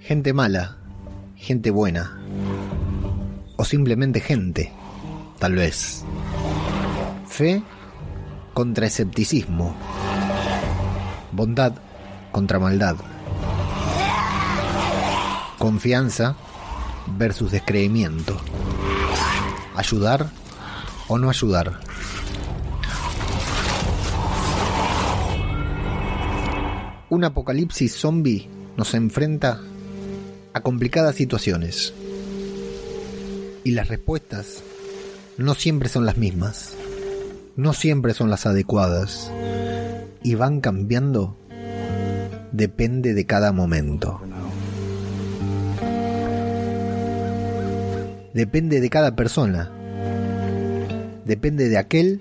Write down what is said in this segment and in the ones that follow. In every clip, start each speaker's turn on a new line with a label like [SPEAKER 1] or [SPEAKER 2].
[SPEAKER 1] Gente mala, gente buena, o simplemente gente, tal vez. Fe contra escepticismo, bondad contra maldad, confianza versus descreimiento, ayudar o no ayudar. Un apocalipsis zombie nos enfrenta a complicadas situaciones. Y las respuestas no siempre son las mismas. No siempre son las adecuadas. Y van cambiando. Depende de cada momento. Depende de cada persona. Depende de aquel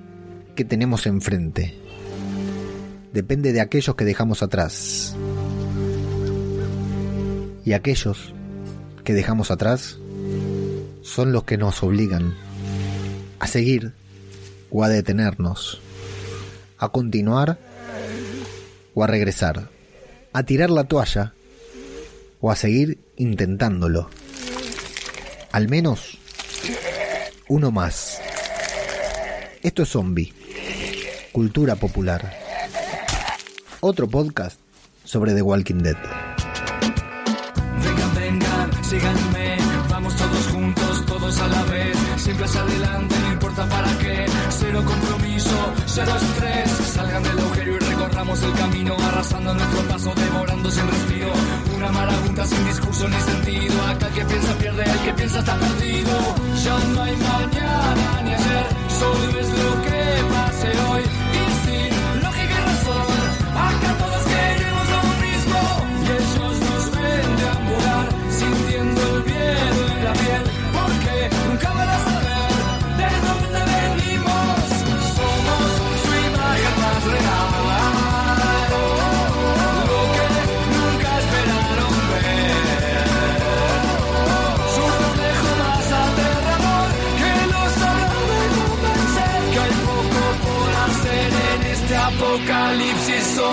[SPEAKER 1] que tenemos enfrente. Depende de aquellos que dejamos atrás y aquellos que dejamos atrás son los que nos obligan a seguir o a detenernos, a continuar o a regresar, a tirar la toalla o a seguir intentándolo. Al menos uno más. Esto es Zombie, cultura popular. Otro podcast sobre The Walking Dead.
[SPEAKER 2] síganme, vamos todos juntos, todos a la vez, siempre hacia adelante, no importa para qué, cero compromiso, cero estrés, salgan del agujero y recorramos el camino, arrasando nuestro paso, devorando sin respiro, una marabunta sin discurso ni sentido, acá el que piensa pierde,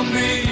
[SPEAKER 2] apocalipsis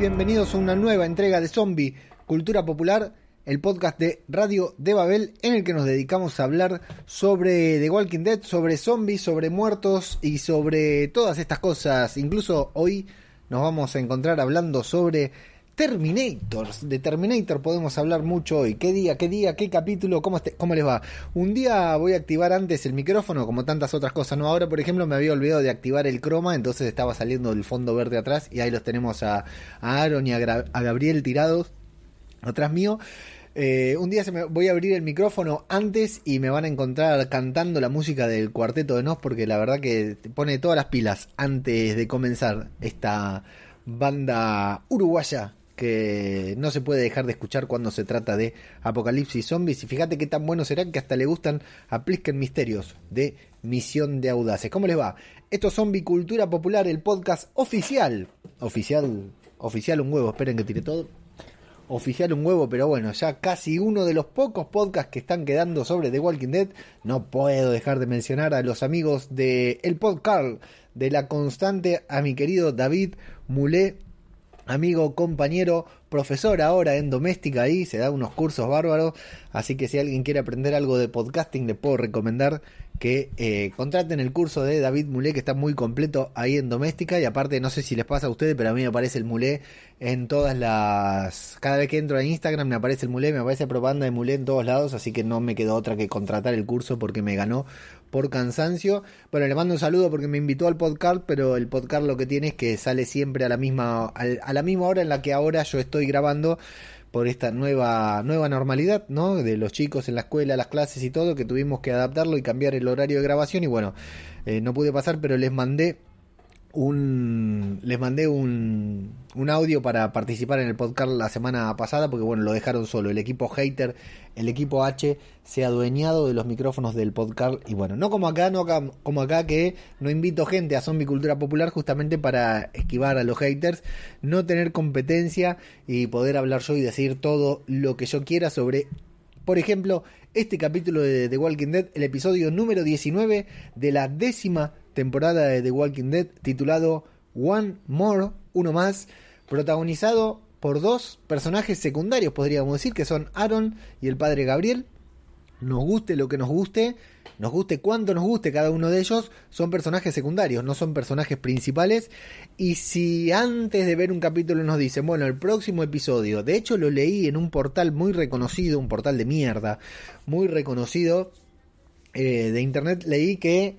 [SPEAKER 1] bienvenidos a una nueva entrega de Zombie Cultura Popular, el podcast de Radio de Babel en el que nos dedicamos a hablar sobre The Walking Dead, sobre zombies, sobre muertos y sobre todas estas cosas. Incluso hoy nos vamos a encontrar hablando sobre Terminators. De Terminator podemos hablar mucho hoy. ¿Qué día, qué día, qué capítulo? ¿Cómo, este- cómo les va? Un día voy a activar antes el micrófono, como tantas otras cosas. No, ahora, por ejemplo, me había olvidado de activar el croma, entonces estaba saliendo el fondo verde atrás. Y ahí los tenemos a, Aaron y a, Gabriel tirados atrás mío. Eh, un día voy a abrir el micrófono antes y me van a encontrar cantando la música del cuarteto de Nos porque la verdad que pone todas las pilas antes de comenzar esta banda uruguaya que no se puede dejar de escuchar cuando se trata de Apocalipsis Zombies y fíjate qué tan bueno será que hasta le gustan a Plisken Misterios de Misión de Audaces. ¿Cómo les va? Esto es Zombie Cultura Popular, el podcast oficial. Oficial, oficial un huevo, esperen que tire todo oficial un huevo, pero bueno, ya casi uno de los pocos podcasts que están quedando sobre The Walking Dead. No puedo dejar de mencionar a los amigos de El Podcast de La Constante, a mi querido David Mulé, amigo, compañero, profesor ahora en doméstica ahí, se da unos cursos bárbaros, así que si alguien quiere aprender algo de podcasting le puedo recomendar que eh, contraten el curso de David Mulé, que está muy completo ahí en doméstica. Y aparte, no sé si les pasa a ustedes, pero a mí me aparece el Mulé en todas las. Cada vez que entro a Instagram me aparece el Mulé, me aparece propaganda de Mulé en todos lados. Así que no me quedó otra que contratar el curso porque me ganó por cansancio. Bueno, le mando un saludo porque me invitó al podcast, pero el podcast lo que tiene es que sale siempre a la misma, a la misma hora en la que ahora yo estoy grabando por esta nueva, nueva normalidad, ¿no? De los chicos en la escuela, las clases y todo, que tuvimos que adaptarlo y cambiar el horario de grabación y bueno, eh, no pude pasar, pero les mandé un les mandé un, un audio para participar en el podcast la semana pasada porque bueno lo dejaron solo. El equipo hater el equipo H se ha adueñado de los micrófonos del podcast. Y bueno no como acá no como acá que no invito gente a Zombie Cultura Popular justamente para esquivar a los haters no tener competencia y poder hablar yo y decir todo lo que yo quiera sobre por ejemplo este capítulo de The Walking Dead el episodio número 19 de la décima temporada de The Walking Dead titulado One More, uno más, protagonizado por dos personajes secundarios, podríamos decir, que son Aaron y el padre Gabriel. Nos guste lo que nos guste, nos guste cuánto nos guste cada uno de ellos, son personajes secundarios, no son personajes principales. Y si antes de ver un capítulo nos dicen, bueno, el próximo episodio, de hecho lo leí en un portal muy reconocido, un portal de mierda, muy reconocido eh, de internet, leí que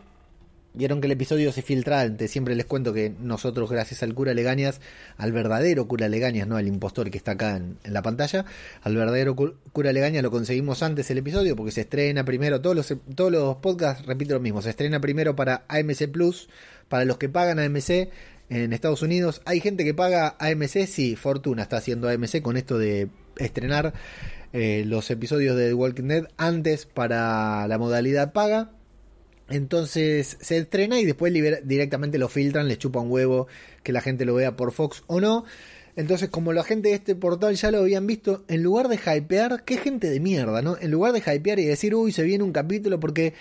[SPEAKER 1] Vieron que el episodio se filtra antes. Siempre les cuento que nosotros, gracias al cura Legañas, al verdadero cura Legañas, no al impostor que está acá en, la pantalla, al verdadero cura Legañas lo conseguimos antes el episodio porque se estrena primero. Todos los, todos los podcasts, repito lo mismo, se estrena primero para AMC Plus, para los que pagan AMC en Estados Unidos. Hay gente que paga AMC, sí, Fortuna está haciendo AMC con esto de estrenar eh, los episodios de The Walking Dead antes para la modalidad paga entonces se estrena y después directamente lo filtran, le chupa un huevo que la gente lo vea por Fox o no. Entonces, como la gente de este portal ya lo habían visto, en lugar de hypear, qué gente de mierda, ¿no? En lugar de hypear y decir, uy, se viene un capítulo porque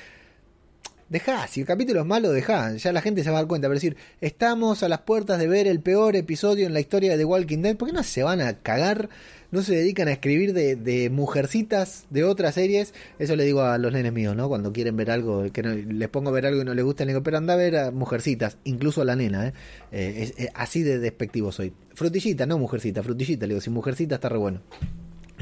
[SPEAKER 1] Deja, si el capítulo es malo, deja, ya la gente se va a dar cuenta. Pero decir, estamos a las puertas de ver el peor episodio en la historia de The Walking Dead, ¿por qué no se van a cagar? No se dedican a escribir de, mujercitas de otras series. Eso le digo a los nenes míos, ¿no? Cuando quieren ver algo, que les pongo a ver algo y no les gusta, le digo, pero anda a ver a mujercitas, incluso a la nena, ¿eh? eh es, así de despectivo soy. Frutillita, no mujercita, frutillita, le digo, si mujercita está re bueno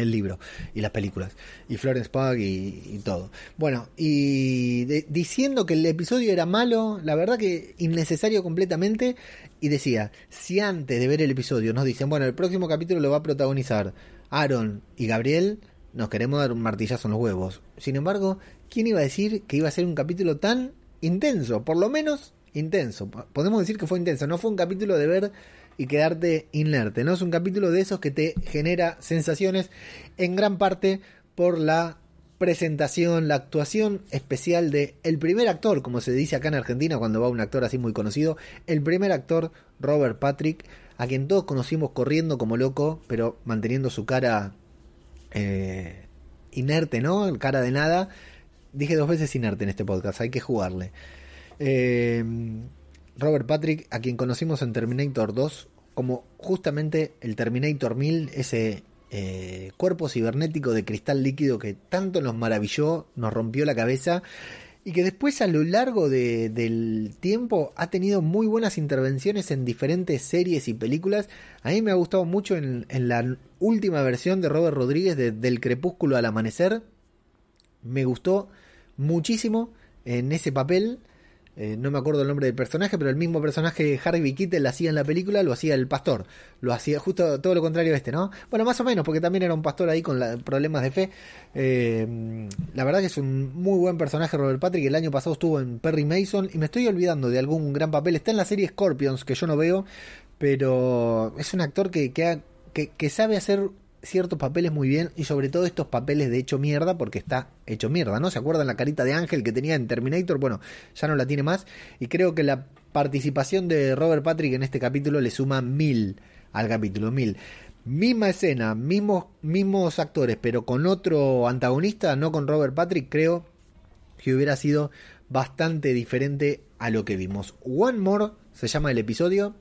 [SPEAKER 1] el libro y las películas y Florence Pugh y, todo. Bueno, y diciendo que el episodio era malo, la verdad que innecesario completamente y decía, si antes de ver el episodio nos dicen, bueno, el próximo capítulo lo va a protagonizar Aaron y Gabriel, nos queremos dar un martillazo en los huevos. Sin embargo, ¿quién iba a decir que iba a ser un capítulo tan intenso? Por lo menos intenso. Podemos decir que fue intenso, no fue un capítulo de ver y quedarte inerte. No es un capítulo de esos que te genera sensaciones en gran parte por la presentación, la actuación especial de el primer actor, como se dice acá en Argentina cuando va un actor así muy conocido, el primer actor Robert Patrick, a quien todos conocimos corriendo como loco, pero manteniendo su cara eh, inerte, ¿no? Cara de nada. Dije dos veces inerte en este podcast, hay que jugarle. Eh, Robert Patrick, a quien conocimos en Terminator 2 como justamente el Terminator 1000, ese eh, cuerpo cibernético de cristal líquido que tanto nos maravilló, nos rompió la cabeza y que después a lo largo del tiempo ha tenido muy buenas intervenciones en diferentes series y películas. A mí me ha gustado mucho en, la última versión de Robert Rodríguez de Del Crepúsculo al Amanecer. Me gustó muchísimo en ese papel. Eh, no me acuerdo el nombre del personaje, pero el mismo personaje Harvey Keitel lo hacía en la película, lo hacía el pastor. Lo hacía justo todo lo contrario a este, ¿no? Bueno, más o menos, porque también era un pastor ahí con problemas de fe. Eh, la verdad que es un muy buen personaje Robert Patrick. El año pasado estuvo en Perry Mason y me estoy olvidando de algún gran papel. Está en la serie Scorpions, que yo no veo, pero es un actor que, que sabe hacer ciertos papeles muy bien y sobre todo estos papeles de hecho mierda porque está hecho mierda, ¿no? ¿Se acuerdan la carita de Ángel que tenía en Terminator? Bueno, ya no la tiene más y creo que la participación de Robert Patrick en este capítulo le suma mil al capítulo, mil. Misma escena, mismos, mismos actores, pero con otro antagonista, no con Robert Patrick, creo que hubiera sido bastante diferente a lo que vimos. One More se llama el episodio.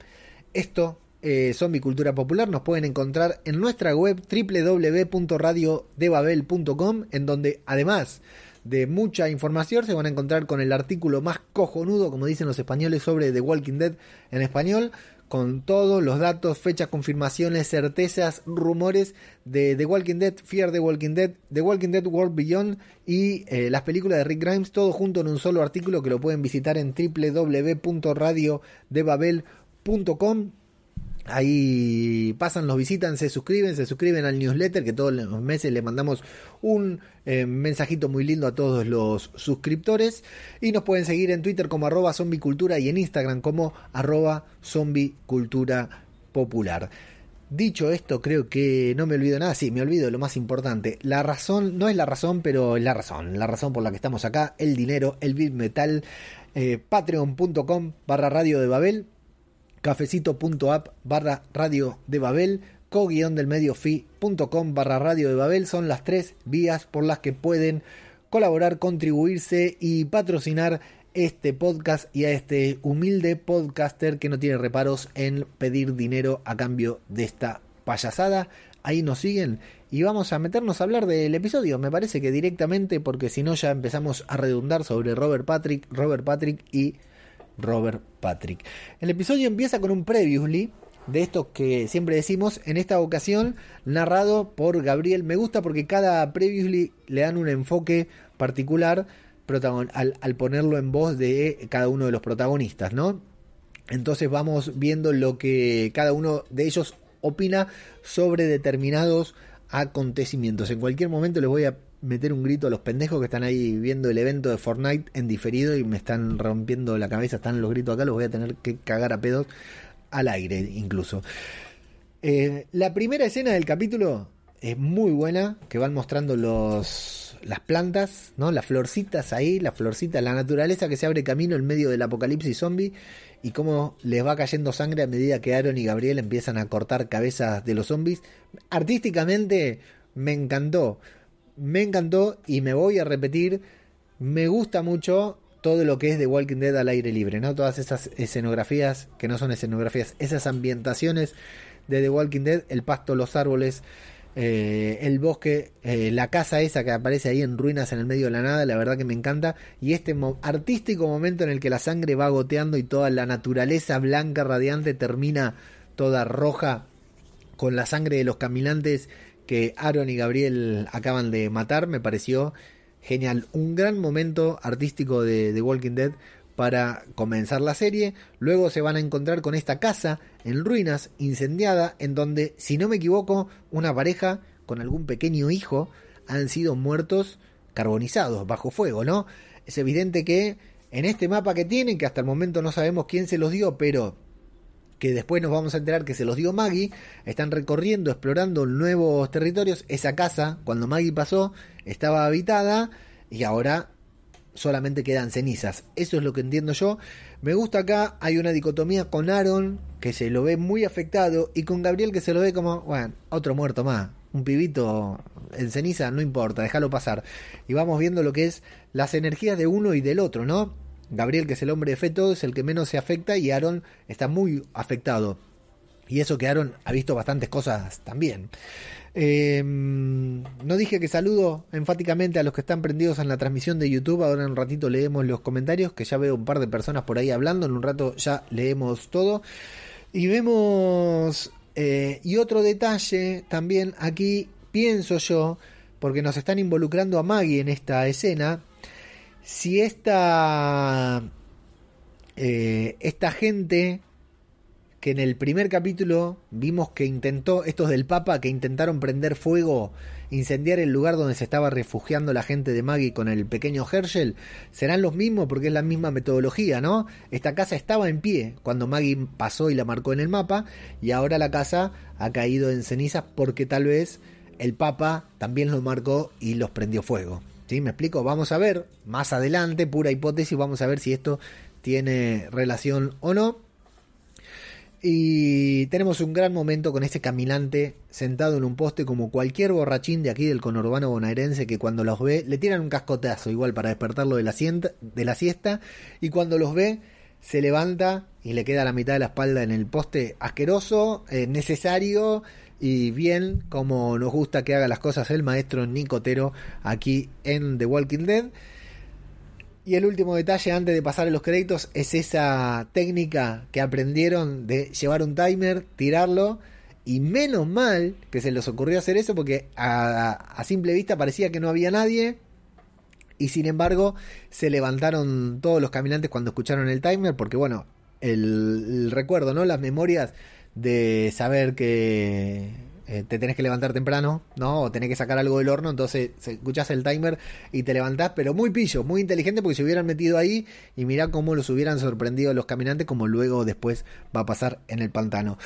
[SPEAKER 1] Esto eh, Zombie Cultura Popular nos pueden encontrar en nuestra web www.radiodebabel.com en donde además de mucha información. Se van a encontrar con el artículo más cojonudo, como dicen los españoles, sobre The Walking Dead en español con todos los datos, fechas, confirmaciones, certezas, rumores de The Walking Dead, Fear the Walking Dead, The Walking Dead World Beyond y eh, las películas de Rick Grimes, todo junto en un solo artículo que lo pueden visitar en www.radiodebabel.com Ahí pasan, los visitan, se suscriben, se suscriben al newsletter que todos los meses le mandamos un eh, mensajito muy lindo a todos los suscriptores. Y nos pueden seguir en Twitter como arroba zombicultura y en Instagram como arroba zombicultura. Dicho esto, creo que no me olvido nada. Sí, me olvido lo más importante. La razón, no es la razón, pero es la razón. La razón por la que estamos acá, el dinero, el bit metal, eh, patreon.com barra radio de Babel cafecito.app barra radio de Babel, co-guión del medio fi.com barra radio de Babel son las tres vías por las que pueden colaborar, contribuirse y patrocinar este podcast y a este humilde podcaster que no tiene reparos en pedir dinero a cambio de esta payasada. Ahí nos siguen y vamos a meternos a hablar del episodio. Me parece que directamente, porque si no ya empezamos a redundar sobre Robert Patrick, Robert Patrick y Robert Patrick. El episodio empieza con un previously de estos que siempre decimos, en esta ocasión narrado por Gabriel. Me gusta porque cada previously le dan un enfoque particular al, al, ponerlo en voz de cada uno de los protagonistas, ¿no? Entonces vamos viendo lo que cada uno de ellos opina sobre determinados acontecimientos. En cualquier momento les voy a meter un grito a los pendejos que están ahí viendo el evento de Fortnite en diferido y me están rompiendo la cabeza, están los gritos acá, los voy a tener que cagar a pedos al aire incluso. Eh, la primera escena del capítulo es muy buena, que van mostrando los, las plantas, ¿no? las florcitas ahí, las florcitas, la naturaleza que se abre camino en medio del apocalipsis zombie y cómo les va cayendo sangre a medida que Aaron y Gabriel empiezan a cortar cabezas de los zombies. Artísticamente me encantó me encantó y me voy a repetir, me gusta mucho todo lo que es de Walking Dead al aire libre, ¿no? Todas esas escenografías, que no son escenografías, esas ambientaciones de The Walking Dead, el pasto, los árboles, eh, el bosque, eh, la casa esa que aparece ahí en ruinas en el medio de la nada, la verdad que me encanta. Y este artístico momento en el que la sangre va goteando y toda la naturaleza blanca radiante termina toda roja con la sangre de los caminantes que Aaron y Gabriel acaban de matar, me pareció genial. Un gran momento artístico de The Walking Dead para comenzar la serie. Luego se van a encontrar con esta casa en ruinas, incendiada, en donde, si no me equivoco, una pareja con algún pequeño hijo han sido muertos carbonizados bajo fuego, ¿no? Es evidente que en este mapa que tienen, que hasta el momento no sabemos quién se los dio, pero que después nos vamos a enterar que se los dio Maggie, están recorriendo, explorando nuevos territorios. Esa casa, cuando Maggie pasó, estaba habitada y ahora solamente quedan cenizas. Eso es lo que entiendo yo. Me gusta acá, hay una dicotomía con Aaron, que se lo ve muy afectado, y con Gabriel, que se lo ve como, bueno, otro muerto más. Un pibito en ceniza, no importa, déjalo pasar. Y vamos viendo lo que es las energías de uno y del otro, ¿no? Gabriel, que es el hombre de fe todo, es el que menos se afecta y Aaron está muy afectado. Y eso que Aaron ha visto bastantes cosas también. Em, no dije que saludo enfáticamente a los que están prendidos en la transmisión de YouTube. Ahora en un ratito leemos los comentarios, que ya veo un par de personas por ahí hablando. En un rato ya leemos todo. Y vemos... Eh, y otro detalle también aquí, pienso yo, porque nos están involucrando a Maggie en esta escena si esta, eh, esta gente que en el primer capítulo vimos que intentó, estos del Papa, que intentaron prender fuego, incendiar el lugar donde se estaba refugiando la gente de Maggie con el pequeño Herschel, serán los mismos porque es la misma metodología, ¿no? Esta casa estaba en pie cuando Maggie pasó y la marcó en el mapa, y ahora la casa ha caído en cenizas porque tal vez el Papa también lo marcó y los prendió fuego. ¿Sí? ¿Me explico? Vamos a ver más adelante, pura hipótesis, vamos a ver si esto tiene relación o no. Y tenemos un gran momento con este caminante sentado en un poste como cualquier borrachín de aquí del conurbano bonaerense que cuando los ve le tiran un cascotazo igual para despertarlo de la, de la siesta y cuando los ve se levanta y le queda la mitad de la espalda en el poste asqueroso, eh, necesario y bien como nos gusta que haga las cosas el maestro Nicotero aquí en The Walking Dead. Y el último detalle antes de pasar a los créditos es esa técnica que aprendieron de llevar un timer, tirarlo. Y menos mal que se les ocurrió hacer eso porque a, simple vista parecía que no había nadie. Y sin embargo se levantaron todos los caminantes cuando escucharon el timer porque bueno, el, el recuerdo, ¿no? Las memorias de saber que eh, te tenés que levantar temprano, ¿no? O tenés que sacar algo del horno, entonces escuchás el timer y te levantás, pero muy pillo, muy inteligente porque se hubieran metido ahí y mirá cómo los hubieran sorprendido los caminantes, como luego después va a pasar en el pantano.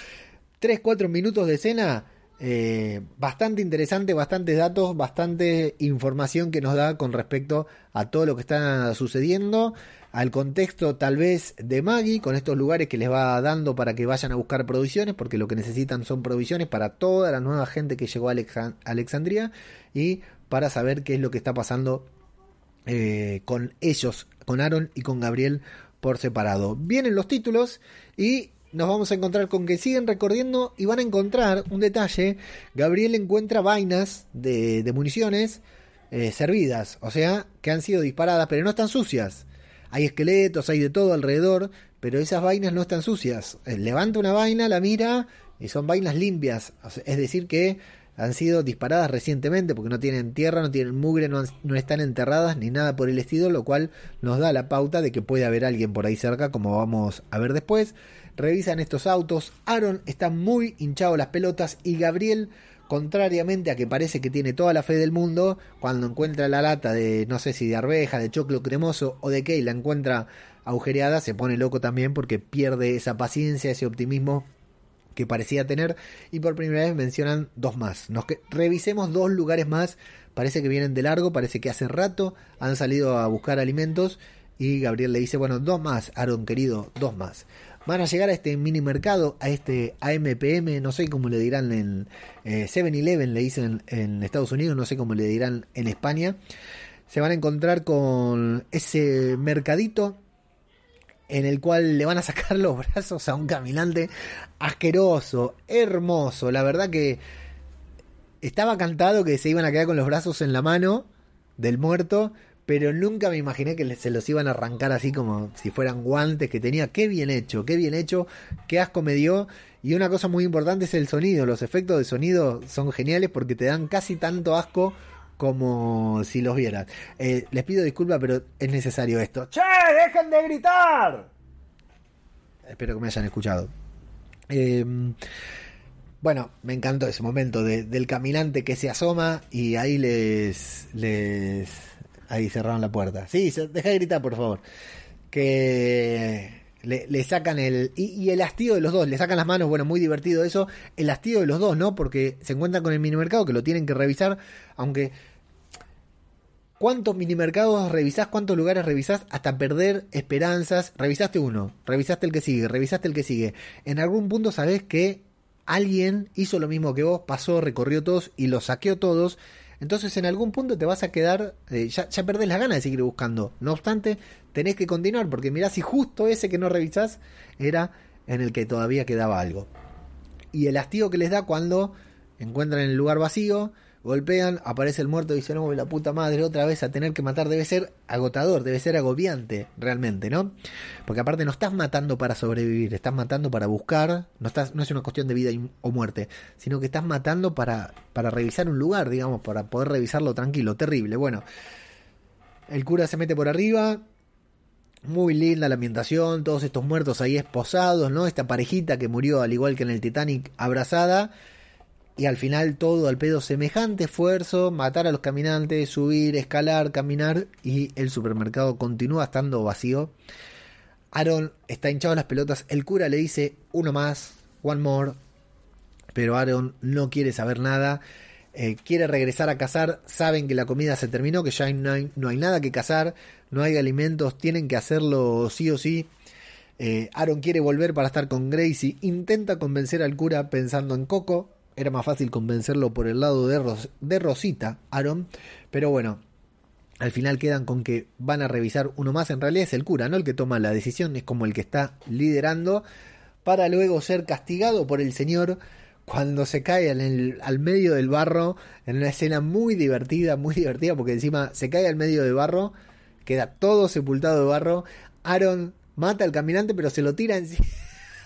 [SPEAKER 1] 3-4 minutos de escena, eh, bastante interesante, bastantes datos, bastante información que nos da con respecto a todo lo que está sucediendo al contexto tal vez de Maggie, con estos lugares que les va dando para que vayan a buscar provisiones, porque lo que necesitan son provisiones para toda la nueva gente que llegó a Alexandria y para saber qué es lo que está pasando eh, con ellos, con Aaron y con Gabriel por separado. Vienen los títulos y nos vamos a encontrar con que siguen recorriendo y van a encontrar un detalle. Gabriel encuentra vainas de, municiones eh, servidas, o sea, que han sido disparadas, pero no están sucias. Hay esqueletos, hay de todo alrededor, pero esas vainas no están sucias. Eh, levanta una vaina, la mira y son vainas limpias. Es decir, que han sido disparadas recientemente porque no tienen tierra, no tienen mugre, no, no, están enterradas ni nada por el estilo, lo cual nos da la pauta de que puede haber alguien por ahí cerca, como vamos a ver después. Revisan estos autos, Aaron está muy hinchado las pelotas y Gabriel contrariamente a que parece que tiene toda la fe del mundo, cuando encuentra la lata de, no sé si de arveja, de choclo cremoso o de qué, y la encuentra agujereada, se pone loco también porque pierde esa paciencia, ese optimismo que parecía tener. Y por primera vez mencionan dos más. Nos que revisemos dos lugares más, parece que vienen de largo, parece que hace rato han salido a buscar alimentos. Y Gabriel le dice, bueno, dos más, Aaron querido, dos más van a llegar a este mini mercado, a este AMPM, no sé cómo le dirán en 7-Eleven, eh, le dicen en Estados Unidos, no sé cómo le dirán en España. Se van a encontrar con ese mercadito en el cual le van a sacar los brazos a un caminante asqueroso, hermoso. La verdad que estaba cantado que se iban a quedar con los brazos en la mano del muerto, pero nunca me imaginé que se los iban a arrancar así como si fueran guantes que tenía. Qué bien hecho, qué bien hecho, qué asco me dio. Y una cosa muy importante es el sonido. Los efectos de sonido son geniales porque te dan casi tanto asco como si los vieras. Eh, les pido disculpas, pero es necesario esto. ¡Che! ¡Dejen de gritar! Espero que me hayan escuchado. Em, bueno, me encantó ese momento del caminante que se asoma y ahí les, les Ahí cerraron la puerta. Sí, deja de gritar, por favor. Que le, sacan el. Y, el hastío de los dos, le sacan las manos, bueno, muy divertido eso. El hastío de los dos, ¿no? Porque se encuentran con el minimercado que lo tienen que revisar, aunque. ¿Cuántos minimercados revisás? ¿Cuántos lugares revisás? Hasta perder esperanzas. Revisaste uno, revisaste el que sigue, revisaste el que sigue. En algún punto sabés que alguien hizo lo mismo que vos, pasó, recorrió todos y los saqueó todos entonces en algún punto te vas a quedar, eh, ya, ya perdés la gana de seguir buscando. No obstante, tenés que continuar porque mirá si justo ese que no revisás era en el que todavía quedaba algo. Y el hastío que les da cuando encuentran el lugar vacío, golpean, aparece el muerto y dicen, no, la puta madre, otra vez a tener que matar, debe ser agotador, debe ser agobiante realmente, ¿no? Porque aparte no estás matando para sobrevivir, estás matando para buscar, no, estás, no es una cuestión de vida o muerte, sino que estás matando para, para revisar un lugar, digamos, para poder revisarlo tranquilo, terrible. Bueno, el cura se mete por arriba, muy linda la ambientación, todos estos muertos ahí esposados, ¿no? Esta parejita que murió al igual que en el Titanic abrazada y al final todo al pedo semejante esfuerzo, matar a los caminantes, subir, escalar, caminar y el supermercado continúa estando vacío. Aaron está hinchado las pelotas, el cura le dice uno más, one more, pero Aaron no quiere saber nada, eh, quiere regresar a cazar, saben que la comida se terminó, que ya no hay, no hay nada que cazar, no hay alimentos, tienen que hacerlo sí o sí. Eh, Aaron quiere volver para estar con Gracie, intenta convencer al cura pensando en Coco, era más fácil convencerlo por el lado de, Rosita, Aaron. Pero bueno, Al final quedan con que van a revisar uno más. En realidad es el cura, no el que toma la decisión, es como el que está liderando para luego ser castigado por el Señor cuando se cae en al medio del barro, en una escena muy divertida, muy divertida, porque encima se cae al medio del barro, queda todo sepultado de barro, Aaron mata al caminante, pero se lo tira encima.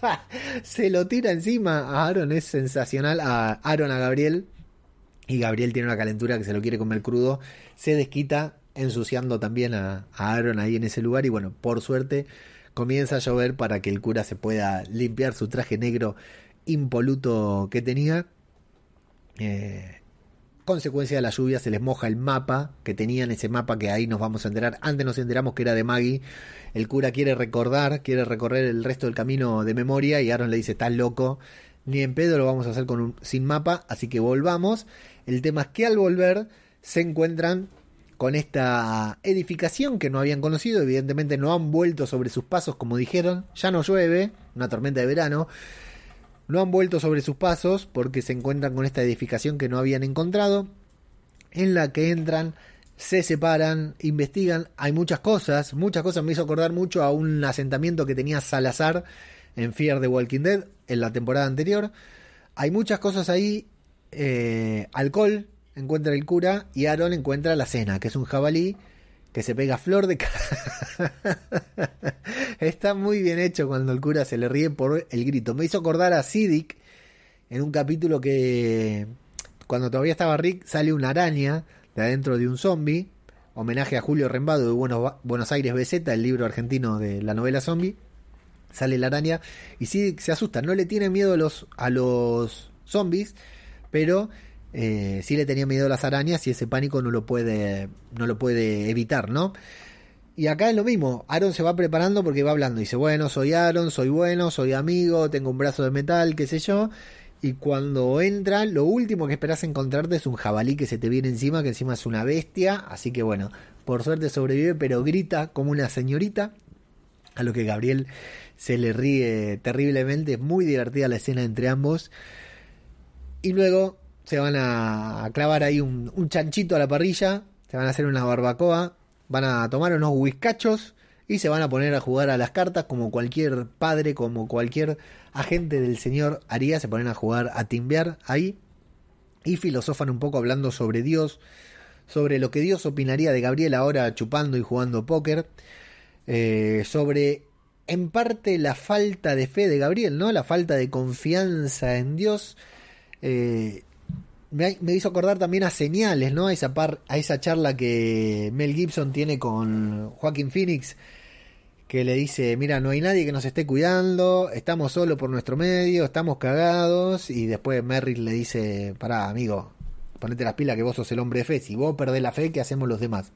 [SPEAKER 1] se lo tira encima. A Aaron, es sensacional, a Aaron a Gabriel, y Gabriel tiene una calentura que se lo quiere comer crudo, se desquita ensuciando también a, Aaron ahí en ese lugar, y bueno, por suerte comienza a llover para que el cura se pueda limpiar su traje negro impoluto que tenía. Eh, consecuencia de la lluvia se les moja el mapa que tenían, ese mapa que ahí nos vamos a enterar. Antes nos enteramos que era de Maggie. El cura quiere recordar, quiere recorrer el resto del camino de memoria y Aaron le dice, estás loco, ni en pedo lo vamos a hacer con sin mapa, así que volvamos. El tema es que al volver se encuentran con esta edificación que no habían conocido, evidentemente no han vuelto sobre sus pasos como dijeron, ya no llueve, una tormenta de verano, no han vuelto sobre sus pasos porque se encuentran con esta edificación que no habían encontrado, en la que entran, se separan, investigan, hay muchas cosas, muchas cosas. Me hizo acordar mucho a un asentamiento que tenía Salazar en Fear the Walking Dead en la temporada anterior, hay muchas cosas ahí, eh, alcohol, encuentra el cura y Aaron encuentra la cena, que es un jabalí que se pega flor de Está muy bien hecho cuando el cura se le ríe por el grito. Me hizo acordar a Siddick en un capítulo que cuando todavía estaba Rick sale una araña de adentro de un zombie. Homenaje a Julio Rembado de Buenos, Buenos Aires BZ, el libro argentino de la novela zombie. Sale la araña y Siddick se asusta. No le tiene miedo a los, a los zombies, pero eh, sí le tenía miedo a las arañas y ese pánico no lo puede, no lo puede evitar, ¿no? Y acá es lo mismo, Aaron se va preparando porque va hablando, dice, bueno, soy Aaron, soy bueno, soy amigo, tengo un brazo de metal, qué sé yo. Y cuando entra, lo último que esperas encontrarte es un jabalí que se te viene encima, que encima es una bestia. Así que bueno, por suerte sobrevive, pero grita como una señorita. A lo que Gabriel se le ríe terriblemente. Es muy divertida la escena entre ambos. Y luego se van a clavar ahí un, chanchito a la parrilla, se van a hacer una barbacoa, van a tomar unos whiskachos y se van a poner a jugar a las cartas como cualquier padre, como cualquier agente del señor haría, se ponen a jugar a timbear ahí y filosofan un poco hablando sobre Dios, sobre lo que Dios opinaría de Gabriel ahora chupando y jugando póker, eh, sobre en parte la falta de fe de Gabriel, ¿no? La falta de confianza en Dios. Eh, me, hizo acordar también a señales, ¿no? A esa, par, a esa charla que Mel Gibson tiene con Joaquín Phoenix, que le dice, mira, no hay nadie que nos esté cuidando, estamos solo por nuestro medio, estamos cagados, y después Merrill le dice, pará, amigo, ponete las pilas que vos sos el hombre de fe, si vos perdés la fe, ¿qué hacemos los demás?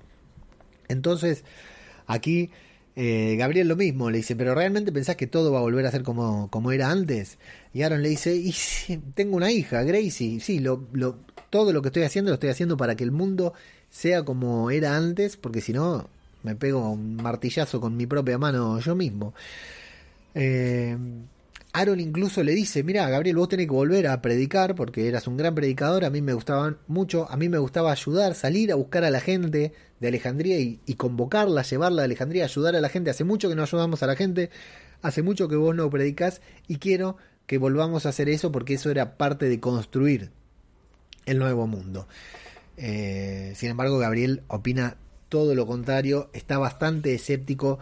[SPEAKER 1] Entonces, aquí eh, Gabriel lo mismo, le dice, pero ¿realmente pensás que todo va a volver a ser como, como era antes? Y Aaron le dice, y tengo una hija, Gracie, sí, lo, lo, todo lo que estoy haciendo lo estoy haciendo para que el mundo sea como era antes, porque si no, me pego un martillazo con mi propia mano yo mismo. Eh, Aaron incluso le dice, mira, Gabriel, vos tenés que volver a predicar porque eras un gran predicador, a mí me gustaba mucho, a mí me gustaba ayudar, salir a buscar a la gente de Alejandría y, convocarla, llevarla a Alejandría, ayudar a la gente. Hace mucho que no ayudamos a la gente, hace mucho que vos no predicas y quiero que volvamos a hacer eso porque eso era parte de construir el nuevo mundo. Eh, sin embargo, Gabriel opina todo lo contrario, está bastante escéptico,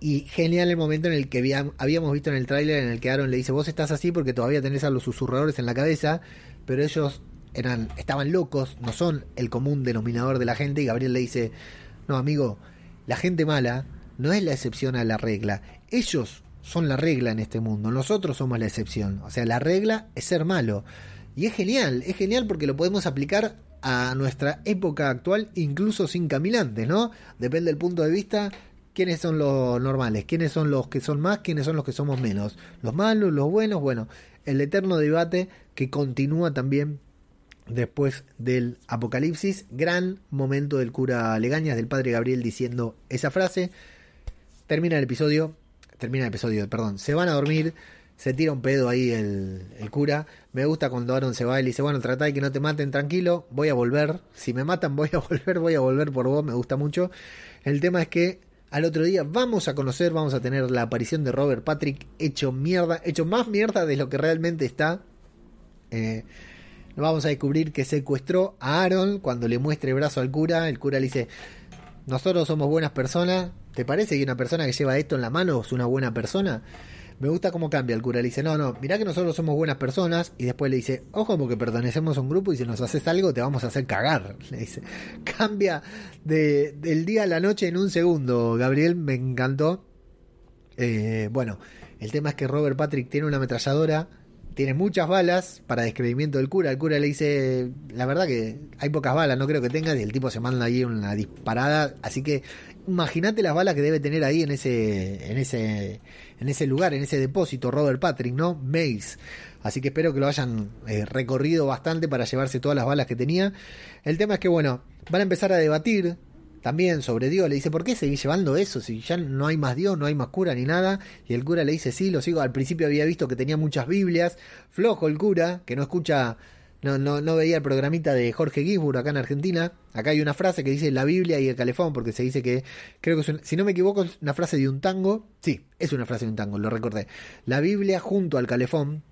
[SPEAKER 1] y genial el momento en el que habíamos visto en el tráiler en el que Aaron le dice, vos estás así porque todavía tenés a los susurradores en la cabeza, pero ellos eran, estaban locos, no son el común denominador de la gente, y Gabriel le dice, no amigo, la gente mala no es la excepción a la regla, ellos son la regla en este mundo, nosotros somos la excepción, o sea, la regla es ser malo. Y es genial, es genial porque lo podemos aplicar a nuestra época actual, incluso sin caminantes, ¿no? Depende del punto de vista, quiénes son los normales, quiénes son los que son más, quiénes son los que somos menos, los malos, los buenos, bueno, el eterno debate que continúa también después del apocalipsis, gran momento del cura Legañas, del padre Gabriel diciendo esa frase, termina el episodio, termina el episodio, perdón, se van a dormir, se tira un pedo ahí el, cura. Me gusta cuando Aaron se va y le dice, bueno, trata de que no te maten, tranquilo, voy a volver. Si me matan, voy a volver, voy a volver por vos, me gusta mucho. El tema es que al otro día vamos a conocer, vamos a tener la aparición de Robert Patrick hecho mierda, hecho más mierda de lo que realmente está. Eh, vamos a descubrir que secuestró a Aaron cuando le muestre el brazo al cura. El cura le dice, nosotros somos buenas personas. ¿Te parece que una persona que lleva esto en la mano es una buena persona? Me gusta cómo cambia el cura. Le dice, no, no, mirá que nosotros somos buenas personas. Y después le dice, ojo, porque pertenecemos a un grupo y si nos haces algo te vamos a hacer cagar. Le dice, cambia de, del día a la noche en un segundo. Gabriel, me encantó. Eh, bueno, el tema es que Robert Patrick tiene una ametralladora. Tiene muchas balas para descreimiento del cura. El cura le dice, la verdad que hay pocas balas, no creo que tenga. Y el tipo se manda ahí una disparada. Así que imagínate las balas que debe tener ahí en ese, en ese, en ese lugar, en ese depósito, Robert Patrick, ¿no? Mace. Así que espero que lo hayan eh, recorrido bastante para llevarse todas las balas que tenía. El tema es que, bueno, van a empezar a debatir también sobre Dios. Le dice, ¿por qué seguís llevando eso? Si ya no hay más Dios, no hay más cura ni nada. Y el cura le dice, sí, lo sigo. Al principio había visto que tenía muchas Biblias. Flojo el cura, que no escucha no, no, no veía el programita de Jorge Gisburg acá en Argentina. Acá hay una frase que dice la Biblia y el calefón, porque se dice que, creo que si no me equivoco, es una frase de un tango. Sí, es una frase de un tango, lo recordé. La Biblia junto al calefón,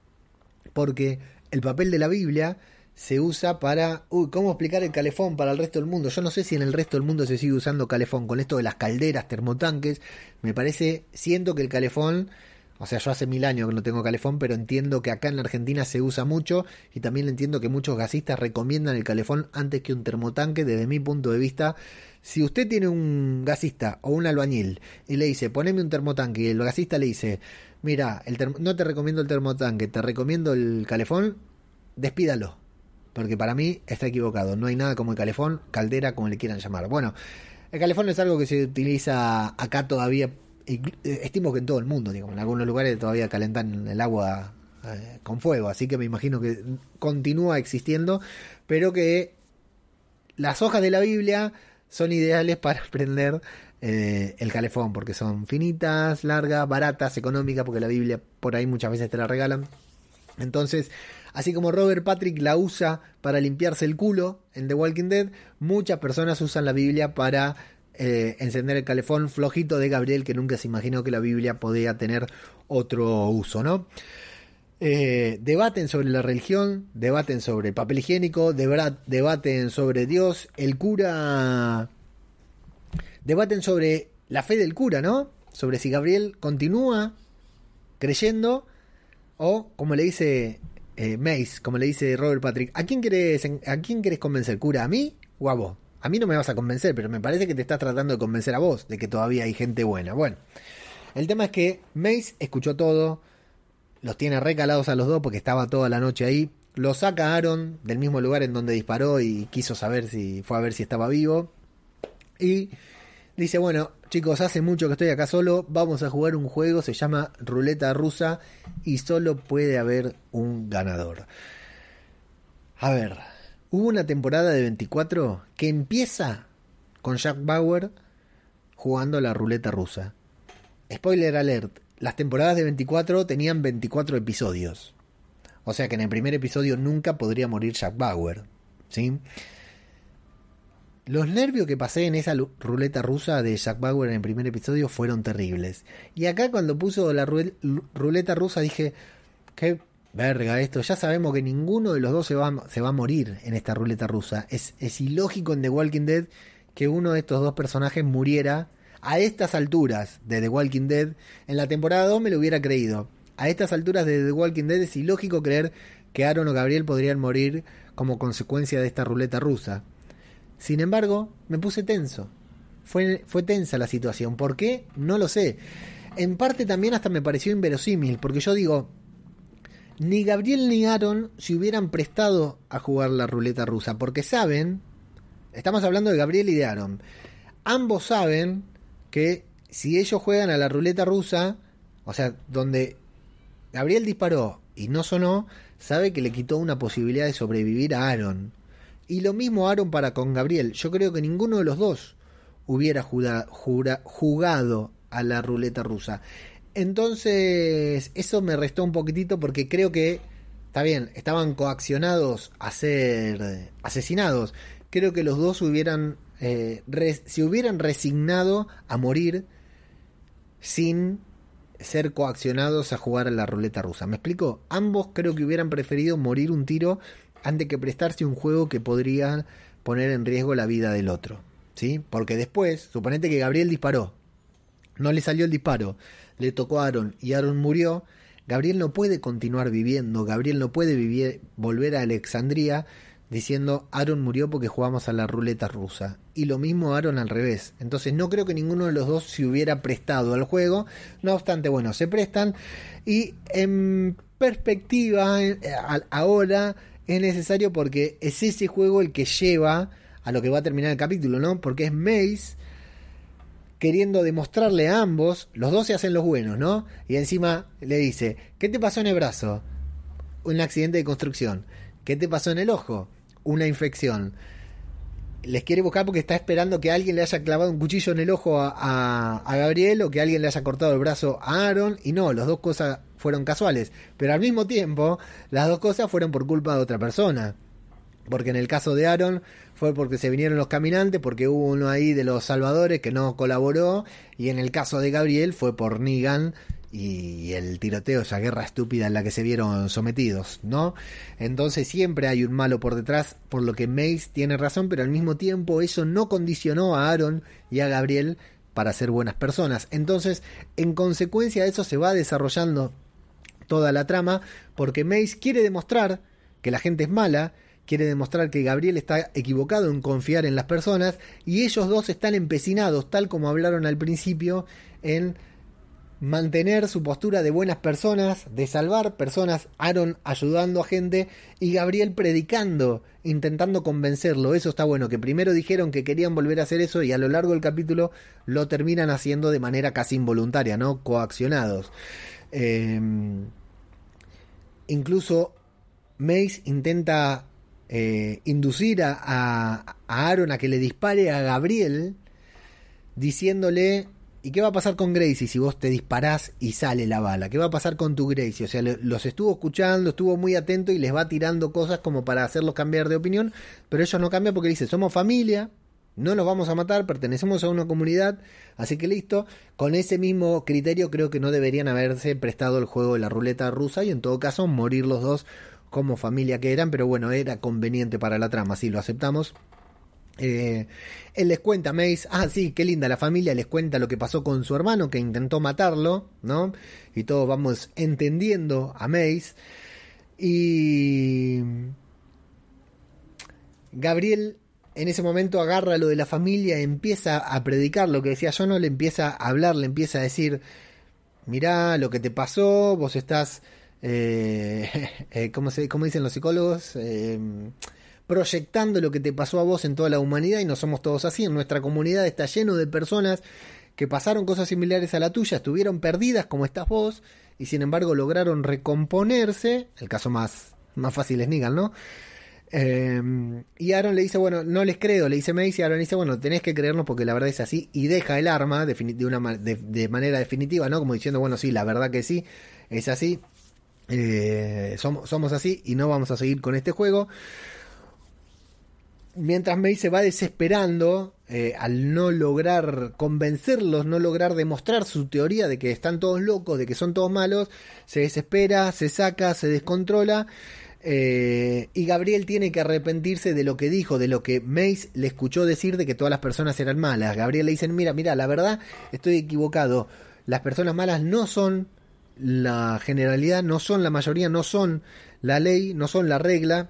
[SPEAKER 1] porque el papel de la Biblia se usa para... Uy, ¿cómo explicar el calefón para el resto del mundo? Yo no sé si en el resto del mundo se sigue usando calefón con esto de las calderas, termotanques. Me parece, siento que el calefón o sea, yo hace mil años que no tengo calefón, pero entiendo que acá en la Argentina se usa mucho y también entiendo que muchos gasistas recomiendan el calefón antes que un termotanque desde mi punto de vista. Si usted tiene un gasista o un albañil y le dice, poneme un termotanque y el gasista le dice, mira, el no te recomiendo el termotanque, te recomiendo el calefón, despídalo. Porque para mí está equivocado. No hay nada como el calefón, caldera, como le quieran llamar. Bueno, el calefón es algo que se utiliza acá todavía eh, estimo que en todo el mundo, digamos, en algunos lugares todavía calentan el agua eh, con fuego, así que me imagino que continúa existiendo, pero que las hojas de la Biblia son ideales para prender eh, el calefón, porque son finitas, largas, baratas, económicas, porque la Biblia por ahí muchas veces te la regalan. Entonces, así como Robert Patrick la usa para limpiarse el culo en The Walking Dead, muchas personas usan la Biblia para eh, encender el calefón flojito de Gabriel que nunca se imaginó que la Biblia podía tener otro uso, ¿no? Eh, debaten sobre la religión, debaten sobre el papel higiénico, debaten sobre Dios, el cura, debaten sobre la fe del cura, ¿no? Sobre si Gabriel continúa creyendo o, como le dice eh, Mace, como le dice Robert Patrick, ¿a quién querés, a quién convencer, cura? ¿A mí o a vos? A mí no me vas a convencer, pero me parece que te estás tratando de convencer a vos de que todavía hay gente buena. Bueno, el tema es que Mace escuchó todo, los tiene recalados a los dos porque estaba toda la noche ahí. Lo saca Aaron del mismo lugar en donde disparó y quiso saber si fue a ver si estaba vivo. Y dice, bueno, chicos, hace mucho que estoy acá solo, vamos a jugar un juego, se llama Ruleta Rusa y solo puede haber un ganador. A ver, Hubo una temporada de 24 que empieza con Jack Bauer jugando la ruleta rusa. Spoiler alert, las temporadas de 24 tenían 24 episodios. O sea que en el primer episodio nunca podría morir Jack Bauer. ¿sí? Los nervios que pasé en esa ruleta rusa de Jack Bauer en el primer episodio fueron terribles. Y acá cuando puso la ruleta rusa dije, qué verga, esto ya sabemos que ninguno de los dos se va, se va a morir en esta ruleta rusa. Es, es ilógico en The Walking Dead que uno de estos dos personajes muriera a estas alturas de The Walking Dead. En la temporada 2 me lo hubiera creído. A estas alturas de The Walking Dead es ilógico creer que Aaron o Gabriel podrían morir como consecuencia de esta ruleta rusa. Sin embargo, me puse tenso. Fue, fue tensa la situación. ¿Por qué? No lo sé. En parte también hasta me pareció inverosímil, porque yo digo, ni Gabriel ni Aaron se hubieran prestado a jugar la ruleta rusa, porque saben, estamos hablando de Gabriel y de Aaron, ambos saben que si ellos juegan a la ruleta rusa, o sea, donde Gabriel disparó y no sonó, sabe que le quitó una posibilidad de sobrevivir a Aaron. Y lo mismo Aaron para con Gabriel. Yo creo que ninguno de los dos hubiera jugado a la ruleta rusa. Entonces, eso me restó un poquitito porque creo que, está bien, estaban coaccionados a ser asesinados. Creo que los dos hubieran, eh, se hubieran resignado a morir sin ser coaccionados a jugar a la ruleta rusa. ¿Me explico? Ambos creo que hubieran preferido morir un tiro antes que prestarse un juego que podría poner en riesgo la vida del otro. ¿Sí? Porque después, suponete que Gabriel disparó, no le salió el disparo, le tocó a Aaron y Aaron murió, Gabriel no puede continuar viviendo, Gabriel no puede vivir, volver a Alexandría diciendo Aaron murió porque jugamos a la ruleta rusa. Y lo mismo Aaron al revés. Entonces no creo que ninguno de los dos se hubiera prestado al juego. No obstante, bueno, se prestan. Y en perspectiva, eh, ahora es necesario porque es ese juego el que lleva a lo que va a terminar el capítulo, ¿no? Porque es Mace queriendo demostrarle a ambos, los dos se hacen los buenos, ¿no? Y encima le dice, ¿qué te pasó en el brazo? Un accidente de construcción. ¿Qué te pasó en el ojo? Una infección. Les quiere buscar porque está esperando que alguien le haya clavado un cuchillo en el ojo a, a, Gabriel o que alguien le haya cortado el brazo a Aaron. Y no, las dos cosas fueron casuales. Pero al mismo tiempo, las dos cosas fueron por culpa de otra persona. Porque en el caso de Aaron fue porque se vinieron los caminantes, porque hubo uno ahí de los salvadores que no colaboró, y en el caso de Gabriel fue por Negan y el tiroteo, esa guerra estúpida en la que se vieron sometidos, ¿no? Entonces siempre hay un malo por detrás, por lo que Mace tiene razón, pero al mismo tiempo eso no condicionó a Aaron y a Gabriel para ser buenas personas. Entonces, en consecuencia de eso se va desarrollando toda la trama, porque Mace quiere demostrar que la gente es mala, quiere demostrar que Gabriel está equivocado en confiar en las personas y ellos dos están empecinados, tal como hablaron al principio, en mantener su postura de buenas personas, de salvar personas, Aaron ayudando a gente y Gabriel predicando, intentando convencerlo. Eso está bueno, que primero dijeron que querían volver a hacer eso y a lo largo del capítulo lo terminan haciendo de manera casi involuntaria, ¿no? Coaccionados. Em, incluso Mace intenta eh, inducir a, a, Aaron a que le dispare a Gabriel, diciéndole, ¿y qué va a pasar con Gracie si vos te disparás y sale la bala? ¿Qué va a pasar con tu Gracie? O sea, los estuvo escuchando, estuvo muy atento y les va tirando cosas como para hacerlos cambiar de opinión, pero ellos no cambian porque dice, somos familia, no nos vamos a matar, pertenecemos a una comunidad, así que listo. Con ese mismo criterio creo que no deberían haberse prestado el juego de la ruleta rusa y en todo caso morir los dos como familia que eran, pero bueno, era conveniente para la trama, si lo aceptamos. Eh, él les cuenta a Mace, ah, sí, qué linda la familia, les cuenta lo que pasó con su hermano que intentó matarlo, ¿no? Y todos vamos entendiendo a Mace. Y Gabriel en ese momento agarra lo de la familia, empieza a predicar lo que decía yo, no le empieza a hablar, le empieza a decir, mirá lo que te pasó, vos estás eh, eh, ¿cómo, se, dicen los psicólogos? Eh, proyectando lo que te pasó a vos en toda la humanidad y no somos todos así. En nuestra comunidad está lleno de personas que pasaron cosas similares a la tuya, estuvieron perdidas como estás vos y sin embargo lograron recomponerse. El caso más, más fácil es Negan, ¿no? Y Aaron le dice, bueno, no les creo, le dice Mace Aaron dice, bueno, tenés que creernos porque la verdad es así y deja el arma de manera definitiva, ¿no? Como diciendo, bueno, sí, la verdad que sí, es así. Eh, somos, somos así y no vamos a seguir con este juego. Mientras May se va desesperando eh, al no lograr convencerlos, no lograr demostrar su teoría de que están todos locos, de que son todos malos, se desespera, se saca, se descontrola. Eh, y Gabriel tiene que arrepentirse de lo que dijo, de lo que Mace le escuchó decir de que todas las personas eran malas. Gabriel le dice, mira, mira, la verdad estoy equivocado. Las personas malas no son la generalidad, no son la mayoría, no son la ley, no son la regla.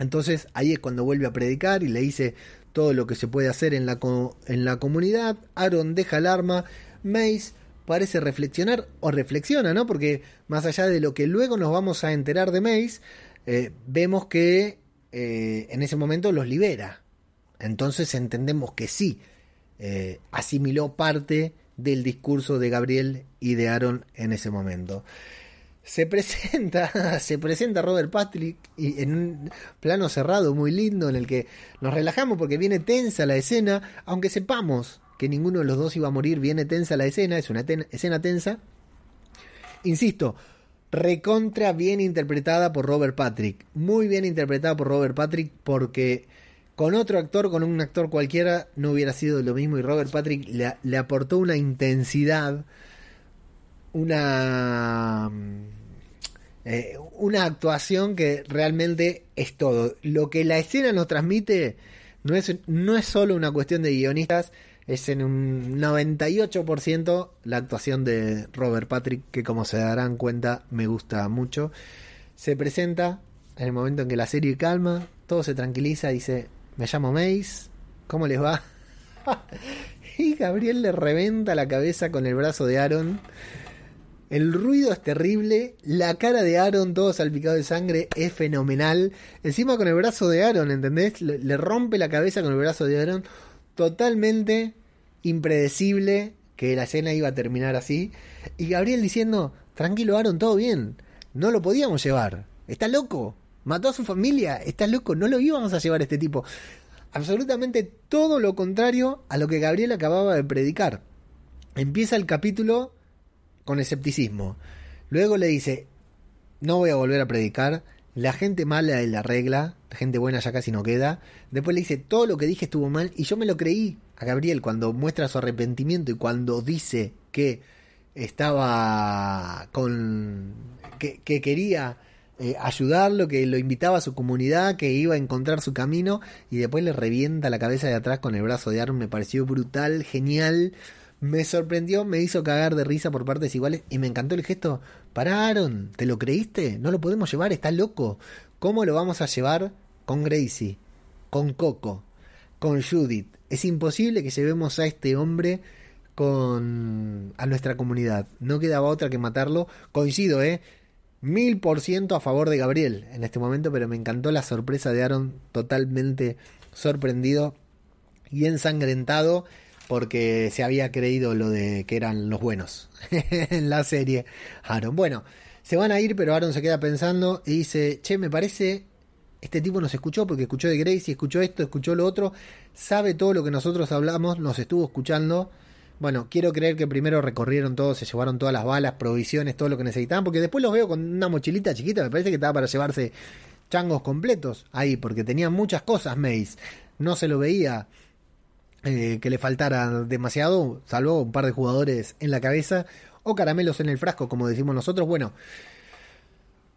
[SPEAKER 1] Entonces ahí es cuando vuelve a predicar y le dice todo lo que se puede hacer en la, en la comunidad. Aaron deja el arma, Mace parece reflexionar o reflexiona, ¿no? Porque más allá de lo que luego nos vamos a enterar de Mace, eh, vemos que eh, en ese momento los libera. Entonces entendemos que sí, eh, asimiló parte del discurso de Gabriel y de Aaron en ese momento. Se presenta, se presenta Robert Patrick y en un plano cerrado muy lindo en el que nos relajamos porque viene tensa la escena, aunque sepamos que ninguno de los dos iba a morir, viene tensa la escena, es una escena tensa. Insisto, recontra bien interpretada por Robert Patrick. Muy bien interpretada por Robert Patrick porque con otro actor, con un actor cualquiera, no hubiera sido lo mismo y Robert Patrick le, aportó una intensidad, una... eh, una actuación que realmente es todo. Lo que la escena nos transmite no es, no es solo una cuestión de guionistas, es en un 98% la actuación de Robert Patrick, que como se darán cuenta me gusta mucho. Se presenta en el momento en que la serie calma, todo se tranquiliza, dice, me llamo Mace, ¿cómo les va? y Gabriel le reventa la cabeza con el brazo de Aaron. El ruido es terrible, la cara de Aaron todo salpicado de sangre es fenomenal. Encima con el brazo de Aaron, ¿entendés? Le, le rompe la cabeza con el brazo de Aaron. Totalmente impredecible que la escena iba a terminar así. Y Gabriel diciendo, tranquilo Aaron, todo bien. No lo podíamos llevar. Está loco. Mató a su familia. Está loco. No lo íbamos a llevar a este tipo. Absolutamente todo lo contrario a lo que Gabriel acababa de predicar. Empieza el capítulo con escepticismo. Luego le dice, no voy a volver a predicar. La gente mala es la regla. La gente buena ya casi no queda. Después le dice, todo lo que dije estuvo mal. Y yo me lo creí a Gabriel cuando muestra su arrepentimiento y cuando dice que estaba con... que, que quería eh, ayudarlo, que lo invitaba a su comunidad, que iba a encontrar su camino y después le revienta la cabeza de atrás con el brazo de Aaron. Me pareció brutal, genial. Me sorprendió, me hizo cagar de risa por partes iguales y me encantó el gesto. Para Aaron, ¿te lo creíste? No lo podemos llevar, está loco. ¿Cómo lo vamos a llevar con Gracie, con Coco, con Judith? Es imposible que llevemos a este hombre con a nuestra comunidad. No quedaba otra que matarlo. Coincido, eh. Mil por ciento a favor de Gabriel en este momento, pero me encantó la sorpresa de Aaron, totalmente sorprendido y ensangrentado porque se había creído lo de que eran los buenos en la serie. Aaron, bueno, se van a ir, pero Aaron se queda pensando y dice, che, me parece, este tipo nos escuchó porque escuchó de Gracie, escuchó esto, escuchó lo otro, sabe todo lo que nosotros hablamos, nos estuvo escuchando. Bueno, quiero creer que primero recorrieron todo, se llevaron todas las balas, provisiones, todo lo que necesitaban, porque después los veo con una mochilita chiquita, me parece que estaba para llevarse changos completos ahí, porque tenían muchas cosas Mace. No se lo veía eh, que le faltara demasiado, salvo un par de jugadores en la cabeza o caramelos en el frasco, como decimos nosotros. Bueno,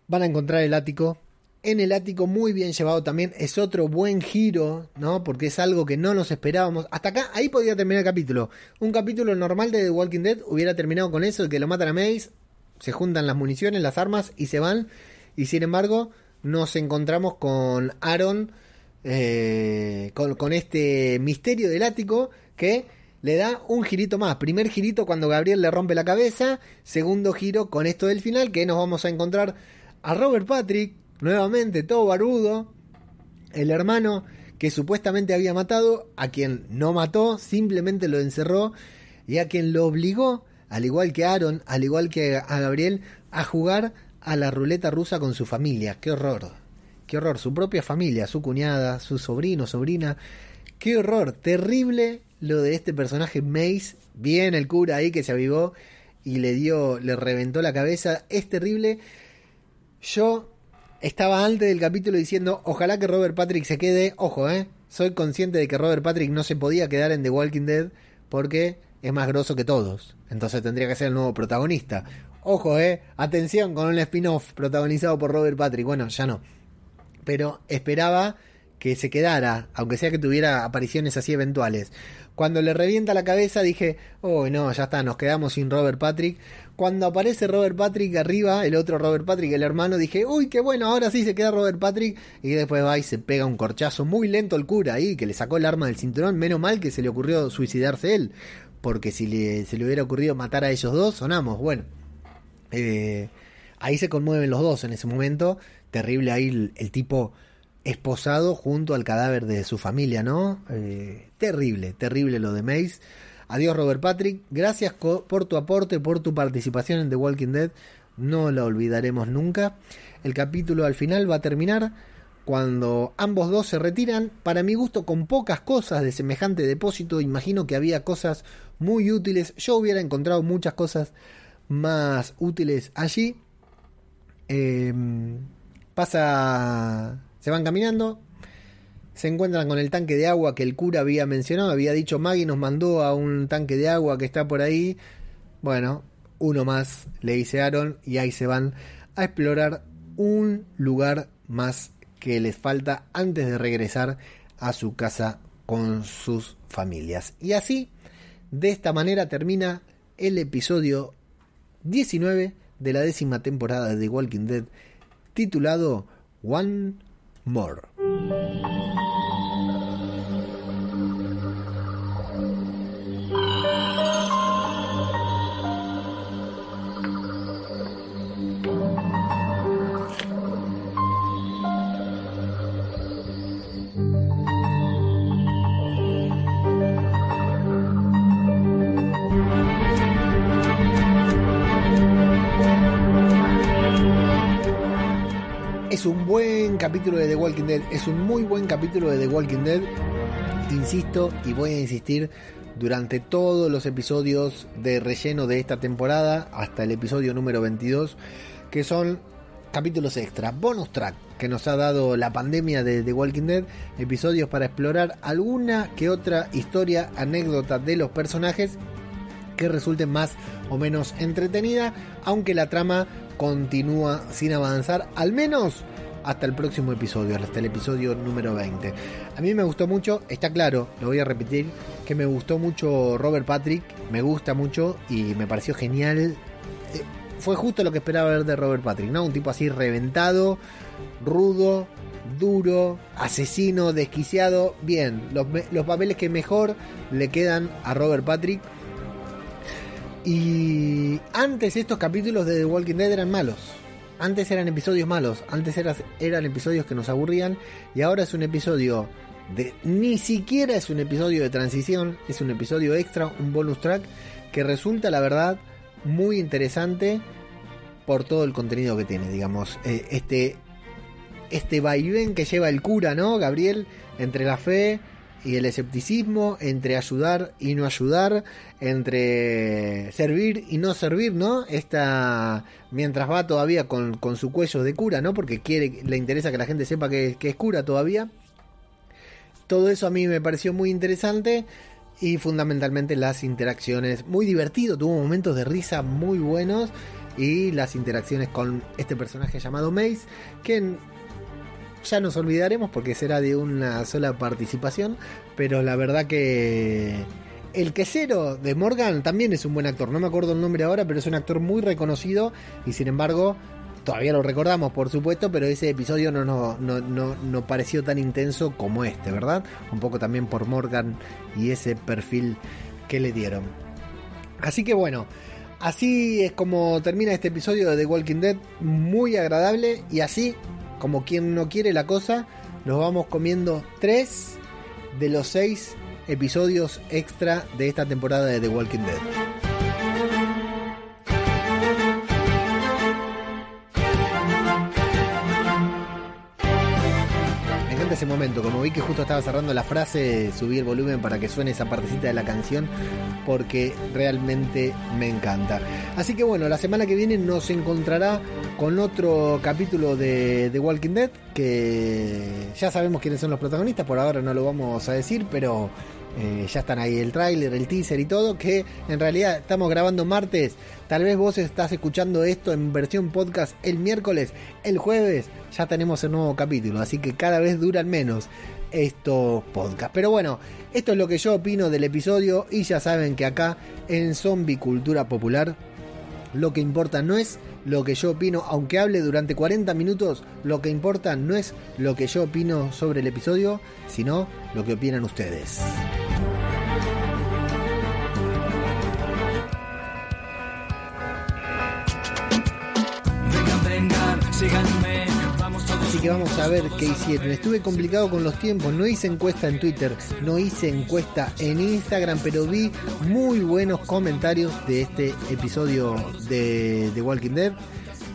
[SPEAKER 1] van a encontrar el ático. En el ático muy bien llevado también es otro buen giro, ¿no? Porque es algo que no nos esperábamos. Hasta acá, ahí podía terminar el capítulo. Un capítulo normal de The Walking Dead hubiera terminado con eso, de que lo matan a Mace, se juntan las municiones, las armas y se van. Y sin embargo, nos encontramos con Aaron eh, con, este misterio del ático que le da un girito más. Primer girito cuando Gabriel le rompe la cabeza. Segundo giro con esto del final que nos vamos a encontrar a Robert Patrick, nuevamente todo barudo. El hermano que supuestamente había matado, a quien no mató, simplemente lo encerró y a quien lo obligó, al igual que Aaron, al igual que a Gabriel, a jugar a la ruleta rusa con su familia. Qué horror. Qué horror, su propia familia, su cuñada, su sobrino, sobrina. Qué horror, terrible lo de este personaje Mace. Bien el cura ahí que se avivó y le dio, le reventó la cabeza. Es terrible. Yo estaba antes del capítulo diciendo, ojalá que Robert Patrick se quede. Ojo, eh. Soy consciente de que Robert Patrick no se podía quedar en The Walking Dead porque es más grosso que todos. Entonces tendría que ser el nuevo protagonista. Ojo, eh. Atención con un spin-off protagonizado por Robert Patrick. Bueno, ya no pero esperaba que se quedara, aunque sea que tuviera apariciones así eventuales. Cuando le revienta la cabeza dije, oh no, ya está, nos quedamos sin Robert Patrick. Cuando aparece Robert Patrick arriba, el otro Robert Patrick, el hermano, dije, uy, qué bueno, ahora sí se queda Robert Patrick. Y después va y se pega un corchazo muy lento el cura ahí, que le sacó el arma del cinturón. Menos mal que se le ocurrió suicidarse él, porque si le, se le hubiera ocurrido matar a ellos dos, sonamos. Bueno, eh, ahí se conmueven los dos en ese momento terrible ahí el, tipo esposado junto al cadáver de su familia, ¿no? Eh, terrible, terrible lo de Mace. Adiós Robert Patrick, gracias por tu aporte, por tu participación en The Walking Dead, no la olvidaremos nunca. El capítulo al final va a terminar cuando ambos dos se retiran, para mi gusto con pocas cosas de semejante depósito, imagino que había cosas muy útiles, yo hubiera encontrado muchas cosas más útiles allí. Eh, pasa, se van caminando, se encuentran con el tanque de agua que el cura había mencionado, había dicho Maggie nos mandó a un tanque de agua que está por ahí. Bueno, uno más, le dice Aaron, y ahí se van a explorar un lugar más que les falta antes de regresar a su casa con sus familias. Y así, de esta manera termina el episodio 19 de la décima temporada de The Walking Dead, titulado One More. Es un buen capítulo de The Walking Dead, es un muy buen capítulo de The Walking Dead. Insisto y voy a insistir durante todos los episodios de relleno de esta temporada hasta el episodio número 22, que son capítulos extra, bonus track que nos ha dado la pandemia de The Walking Dead, episodios para explorar alguna que otra historia, anécdota de los personajes que resulten más o menos entretenida, aunque la trama continúa sin avanzar, al menos hasta el próximo episodio, hasta el episodio número 20. A mí me gustó mucho, está claro, lo voy a repetir, que me gustó mucho Robert Patrick, me gusta mucho y me pareció genial. Eh, fue justo lo que esperaba ver de Robert Patrick, ¿no? Un tipo así reventado, rudo, duro, asesino, desquiciado. Bien, los, los papeles que mejor le quedan a Robert Patrick. Y antes estos capítulos de The Walking Dead eran malos. Antes eran episodios malos. Antes eran, eran episodios que nos aburrían. Y ahora es un episodio de... Ni siquiera es un episodio de transición. Es un episodio extra, un bonus track. Que resulta, la verdad, muy interesante. Por todo el contenido que tiene, digamos. Eh, este, este vaivén que lleva el cura, ¿no? Gabriel, entre la fe y el escepticismo, entre ayudar y no ayudar, entre servir y no servir, ¿no? Esta, mientras va todavía con, con su cuello de cura, ¿no? Porque quiere, le interesa que la gente sepa que, que es cura todavía. Todo eso a mí me pareció muy interesante y fundamentalmente las interacciones, muy divertido, tuvo momentos de risa muy buenos y las interacciones con este personaje llamado Mace, que ya nos olvidaremos porque será de una sola participación, pero la verdad que el quesero de Morgan también es un buen actor, no me acuerdo el nombre ahora, pero es un actor muy reconocido y sin embargo todavía lo recordamos por supuesto, pero ese episodio no nos no, no, no pareció tan intenso como este, ¿verdad? Un poco también por Morgan y ese perfil que le dieron. Así que bueno, así es como termina este episodio de The Walking Dead, muy agradable y así como quien no quiere la cosa, nos vamos comiendo tres de los seis episodios extra de esta temporada de The Walking Dead. Justo estaba cerrando la frase, subí el volumen para que suene esa partecita de la canción, porque realmente me encanta. Así que bueno, la semana que viene nos encontrará con otro capítulo de The Walking Dead, que ya sabemos quiénes son los protagonistas, por ahora no lo vamos a decir, pero eh, ya están ahí el tráiler, el teaser y todo, que en realidad estamos grabando martes, tal vez vos estás escuchando esto en versión podcast el miércoles, el jueves ya tenemos el nuevo capítulo, así que cada vez duran menos estos podcasts. Pero bueno, esto es lo que yo opino del episodio y ya saben que acá en Zombie Cultura Popular lo que importa no es lo que yo opino, aunque hable durante 40 minutos, lo que importa no es lo que yo opino sobre el episodio, sino lo que opinan ustedes.
[SPEAKER 2] Vengan, vengan, síganme.
[SPEAKER 1] Así que vamos a ver qué hicieron. Estuve complicado con los tiempos, no hice encuesta en Twitter, no hice encuesta en Instagram, pero vi muy buenos comentarios de este episodio de Walking Dead.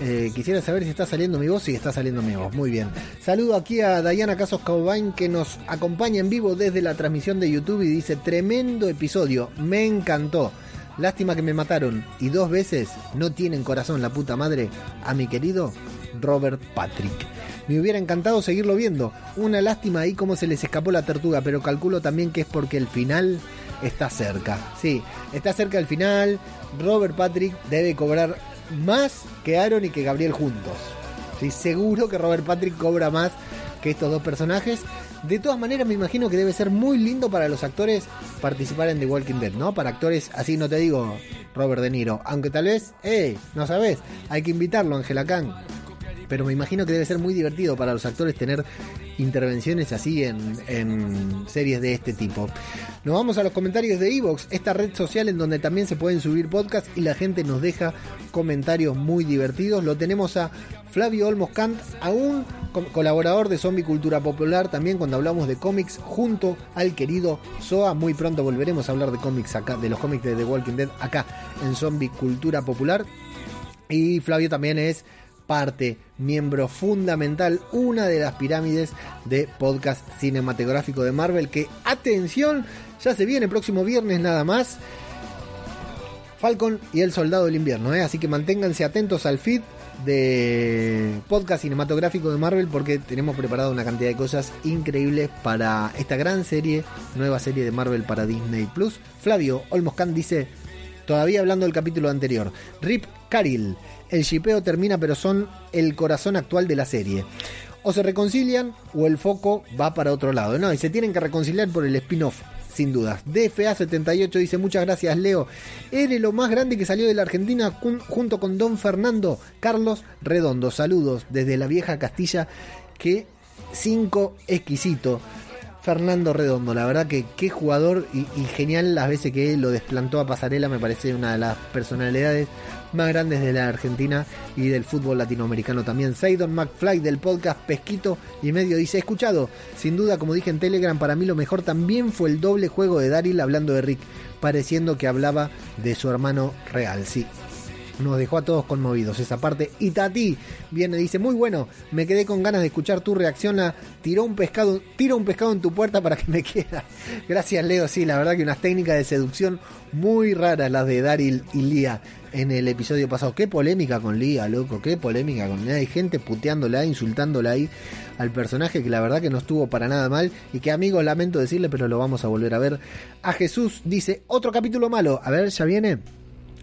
[SPEAKER 1] Eh, quisiera saber si está saliendo mi voz, si está saliendo mi voz. Muy bien. Saludo aquí a Diana Casos Caubain que nos acompaña en vivo desde la transmisión de YouTube y dice tremendo episodio, me encantó. Lástima que me mataron y dos veces no tienen corazón la puta madre a mi querido Robert Patrick. Me hubiera encantado seguirlo viendo. Una lástima ahí cómo se les escapó la tortuga, pero calculo también que es porque el final está cerca. Sí, está cerca el final. Robert Patrick debe cobrar más que Aaron y que Gabriel juntos. Sí, seguro que Robert Patrick cobra más que estos dos personajes. De todas maneras, me imagino que debe ser muy lindo para los actores participar en The Walking Dead, ¿no? Para actores, así no te digo Robert De Niro, aunque tal vez, eh, no sabes, hay que invitarlo, Angela Kang. Pero me imagino que debe ser muy divertido para los actores tener intervenciones así en, series de este tipo. Nos vamos a los comentarios de Evox, esta red social en donde también se pueden subir podcasts y la gente nos deja comentarios muy divertidos. Lo tenemos a Flavio Olmos Kant, a un colaborador de Zombie Cultura Popular, también cuando hablamos de cómics, junto al querido Soa. Muy pronto volveremos a hablar de cómics acá, de los cómics de The Walking Dead acá en Zombie Cultura Popular. Y Flavio también es parte, miembro fundamental, una de las pirámides de podcast cinematográfico de Marvel. Que, atención, ya se viene próximo viernes nada más. Falcon y el Soldado del Invierno, ¿eh? así que manténganse atentos al feed de podcast cinematográfico de Marvel porque tenemos preparado una cantidad de cosas increíbles para esta gran serie, nueva serie de Marvel para Disney Plus. Flavio Olmoscan dice, todavía hablando del capítulo anterior, Rip Caril, el shipeo termina pero son el corazón actual de la serie. O se reconcilian o el foco va para otro lado. No, y se tienen que reconciliar por el spin-off sin dudas. DFA78 dice muchas gracias Leo. Eres lo más grande que salió de la Argentina junto con Don Fernando Carlos Redondo. Saludos desde la vieja Castilla. Que 5 exquisito. Fernando Redondo, la verdad que qué jugador y, y, genial las veces que lo desplantó a pasarela, me parece una de las personalidades más grandes de la Argentina y del fútbol latinoamericano también. Seidon McFly del podcast Pesquito y medio dice, escuchado, sin duda como dije en Telegram, para mí lo mejor también fue el doble juego de Daryl hablando de Rick, pareciendo que hablaba de su hermano real, sí, nos dejó a todos conmovidos esa parte. Y Tati viene, dice, muy bueno, me quedé con ganas de escuchar tu reacción a tiró un pescado, tiro un pescado en tu puerta para que me quieras. Gracias Leo, sí, la verdad que unas técnicas de seducción muy raras las de Daryl y Lía en el episodio pasado. Qué polémica con Lía, loco, qué polémica con Lía. Hay gente puteándola, insultándola ahí al personaje que la verdad que no estuvo para nada mal y que amigos lamento decirle, pero lo vamos a volver a ver. A Jesús dice, otro capítulo malo. A ver, ya viene.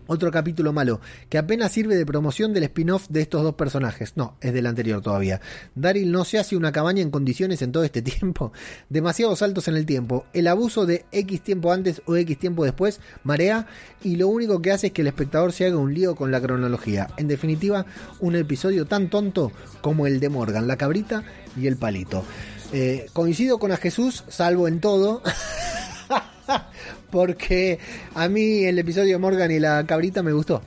[SPEAKER 1] Otro capítulo malo, que apenas sirve de promoción del spin-off de estos dos personajes. No, es del anterior todavía. Daryl no se hace una cabaña en condiciones en todo este tiempo. Demasiados saltos en el tiempo. El abuso de X tiempo antes o X tiempo después marea y lo único que hace es que el espectador se haga un lío con la cronología. En definitiva, un episodio tan tonto como el de Morgan, la cabrita y el palito. Eh, coincido con a Jesús, salvo en todo. porque a mí el episodio Morgan y la cabrita me gustó.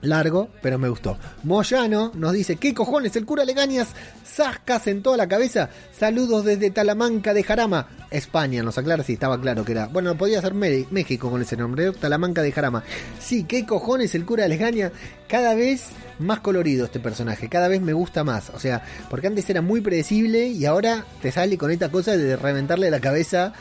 [SPEAKER 1] Largo, pero me gustó. Moyano nos dice, ¿qué cojones? El cura Legañas, zascas en toda la cabeza. Saludos desde Talamanca de Jarama, España. Nos aclara si estaba claro que era. Bueno, podía ser México con ese nombre, Talamanca de Jarama. Sí, ¿qué cojones? El cura Legañas, cada vez más colorido este personaje, cada vez me gusta más. O sea, porque antes era muy predecible y ahora te sale con esta cosa de reventarle la cabeza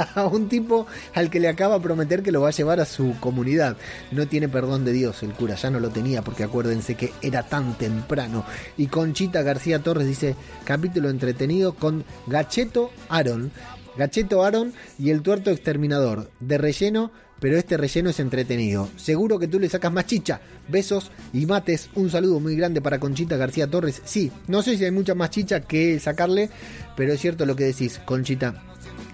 [SPEAKER 1] a un tipo al que le acaba de prometer que lo va a llevar a su comunidad. No tiene perdón de Dios el cura, ya no lo tenía porque acuérdense que era tan temprano. Y Conchita García Torres dice, capítulo entretenido con Gacheto Aaron. Gacheto Aaron y el tuerto exterminador. De relleno, pero este relleno es entretenido. Seguro que tú le sacas más chicha. Besos y mates. Un saludo muy grande para Conchita García Torres. Sí, no sé si hay mucha más chicha que sacarle, pero es cierto lo que decís, Conchita.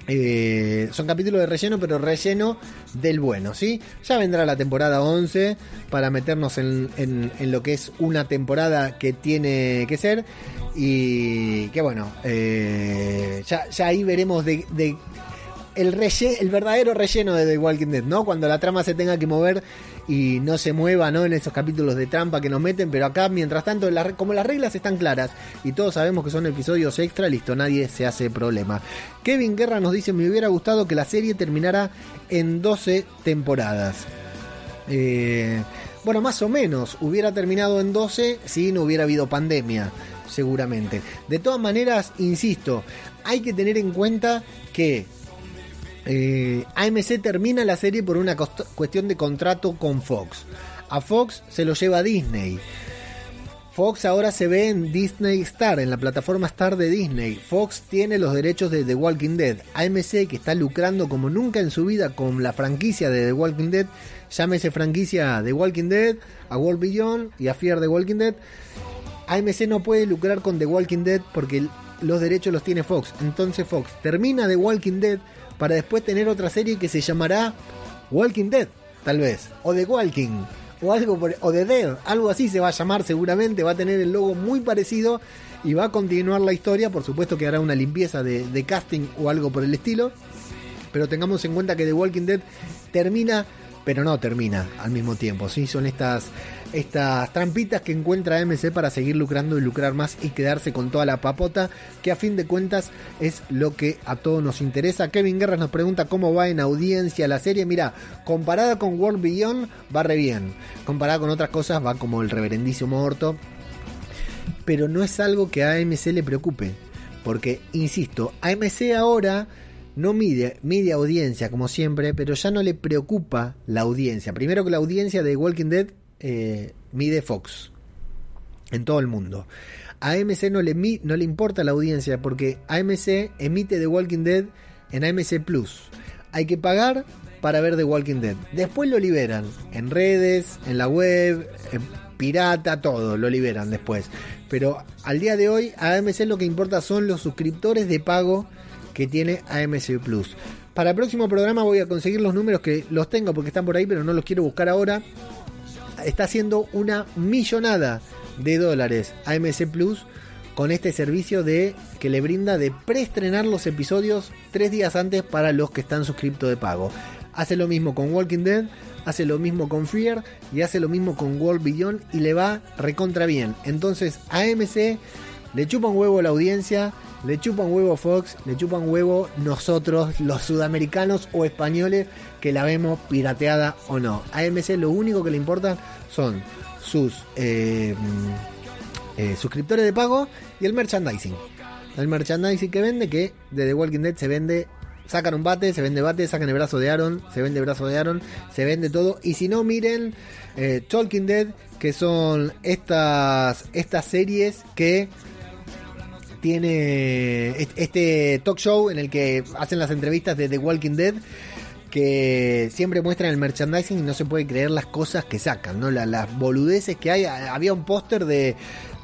[SPEAKER 1] Eh, son capítulos de relleno, pero relleno del bueno, ¿sí? Ya vendrá la temporada 11 para meternos en, lo que es una temporada que tiene que ser. Y que bueno, eh, ya, ahí veremos de, el, el verdadero relleno de The Walking Dead, ¿no? Cuando la trama se tenga que mover y no se mueva ¿no? en esos capítulos de trampa que nos meten, pero acá mientras tanto como las reglas están claras y todos sabemos que son episodios extra, listo, nadie se hace problema. Kevin Guerra nos dice, me hubiera gustado que la serie terminara en 12 temporadas. Eh, bueno, más o menos, hubiera terminado en 12 si no hubiera habido pandemia, seguramente. De todas maneras, insisto, hay que tener en cuenta que Eh, AMC termina la serie por una cuestión de contrato con Fox. A Fox se lo lleva a Disney. Fox ahora se ve en Disney Star, en la plataforma Star de Disney. Fox tiene los derechos de The Walking Dead. AMC, que está lucrando como nunca en su vida con la franquicia de The Walking Dead, llámese franquicia The Walking Dead, a World Beyond y a Fear The Walking Dead. AMC no puede lucrar con The Walking Dead porque los derechos los tiene Fox. Entonces Fox termina The Walking Dead para después tener otra serie que se llamará Walking Dead, tal vez, o The Walking o algo o de Dead, algo así se va a llamar seguramente, va a tener el logo muy parecido y va a continuar la historia, por supuesto que hará una limpieza de, de casting o algo por el estilo, pero tengamos en cuenta que The Walking Dead termina pero no termina al mismo tiempo. ¿sí? Son estas, estas trampitas que encuentra AMC para seguir lucrando y lucrar más y quedarse con toda la papota, que a fin de cuentas es lo que a todos nos interesa. Kevin Guerra nos pregunta cómo va en audiencia la serie. Mira, comparada con World Beyond, va re bien. Comparada con otras cosas, va como el reverendísimo orto. Pero no es algo que a AMC le preocupe. Porque, insisto, AMC ahora no mide, mide audiencia como siempre, pero ya no le preocupa la audiencia. Primero que la audiencia de Walking Dead eh, mide Fox en todo el mundo. A AMC no le, no le importa la audiencia porque AMC emite The Walking Dead en AMC Plus. Hay que pagar para ver The Walking Dead. Después lo liberan en redes, en la web, en pirata, todo, lo liberan después. Pero al día de hoy a AMC lo que importa son los suscriptores de pago que tiene AMC Plus. Para el próximo programa voy a conseguir los números que los tengo porque están por ahí, pero no los quiero buscar ahora. Está haciendo una millonada de dólares AMC Plus con este servicio de que le brinda de preestrenar los episodios tres días antes para los que están suscriptos de pago. Hace lo mismo con Walking Dead, hace lo mismo con Fear y hace lo mismo con World Beyond y le va recontra bien. Entonces AMC le chupa un huevo a la audiencia le chupan huevo Fox, le chupan huevo nosotros, los sudamericanos o españoles, que la vemos pirateada o no. A AMC lo único que le importa son sus eh, eh, suscriptores de pago y el merchandising. El merchandising que vende, que de The Walking Dead se vende sacan un bate, se vende bate, sacan el brazo de Aaron, se vende el brazo de Aaron, se vende todo. Y si no, miren eh, Talking Dead, que son estas, estas series que tiene este talk show en el que hacen las entrevistas de The Walking Dead que siempre muestran el merchandising y no se puede creer las cosas que sacan, ¿no? las boludeces que hay. Había un póster de,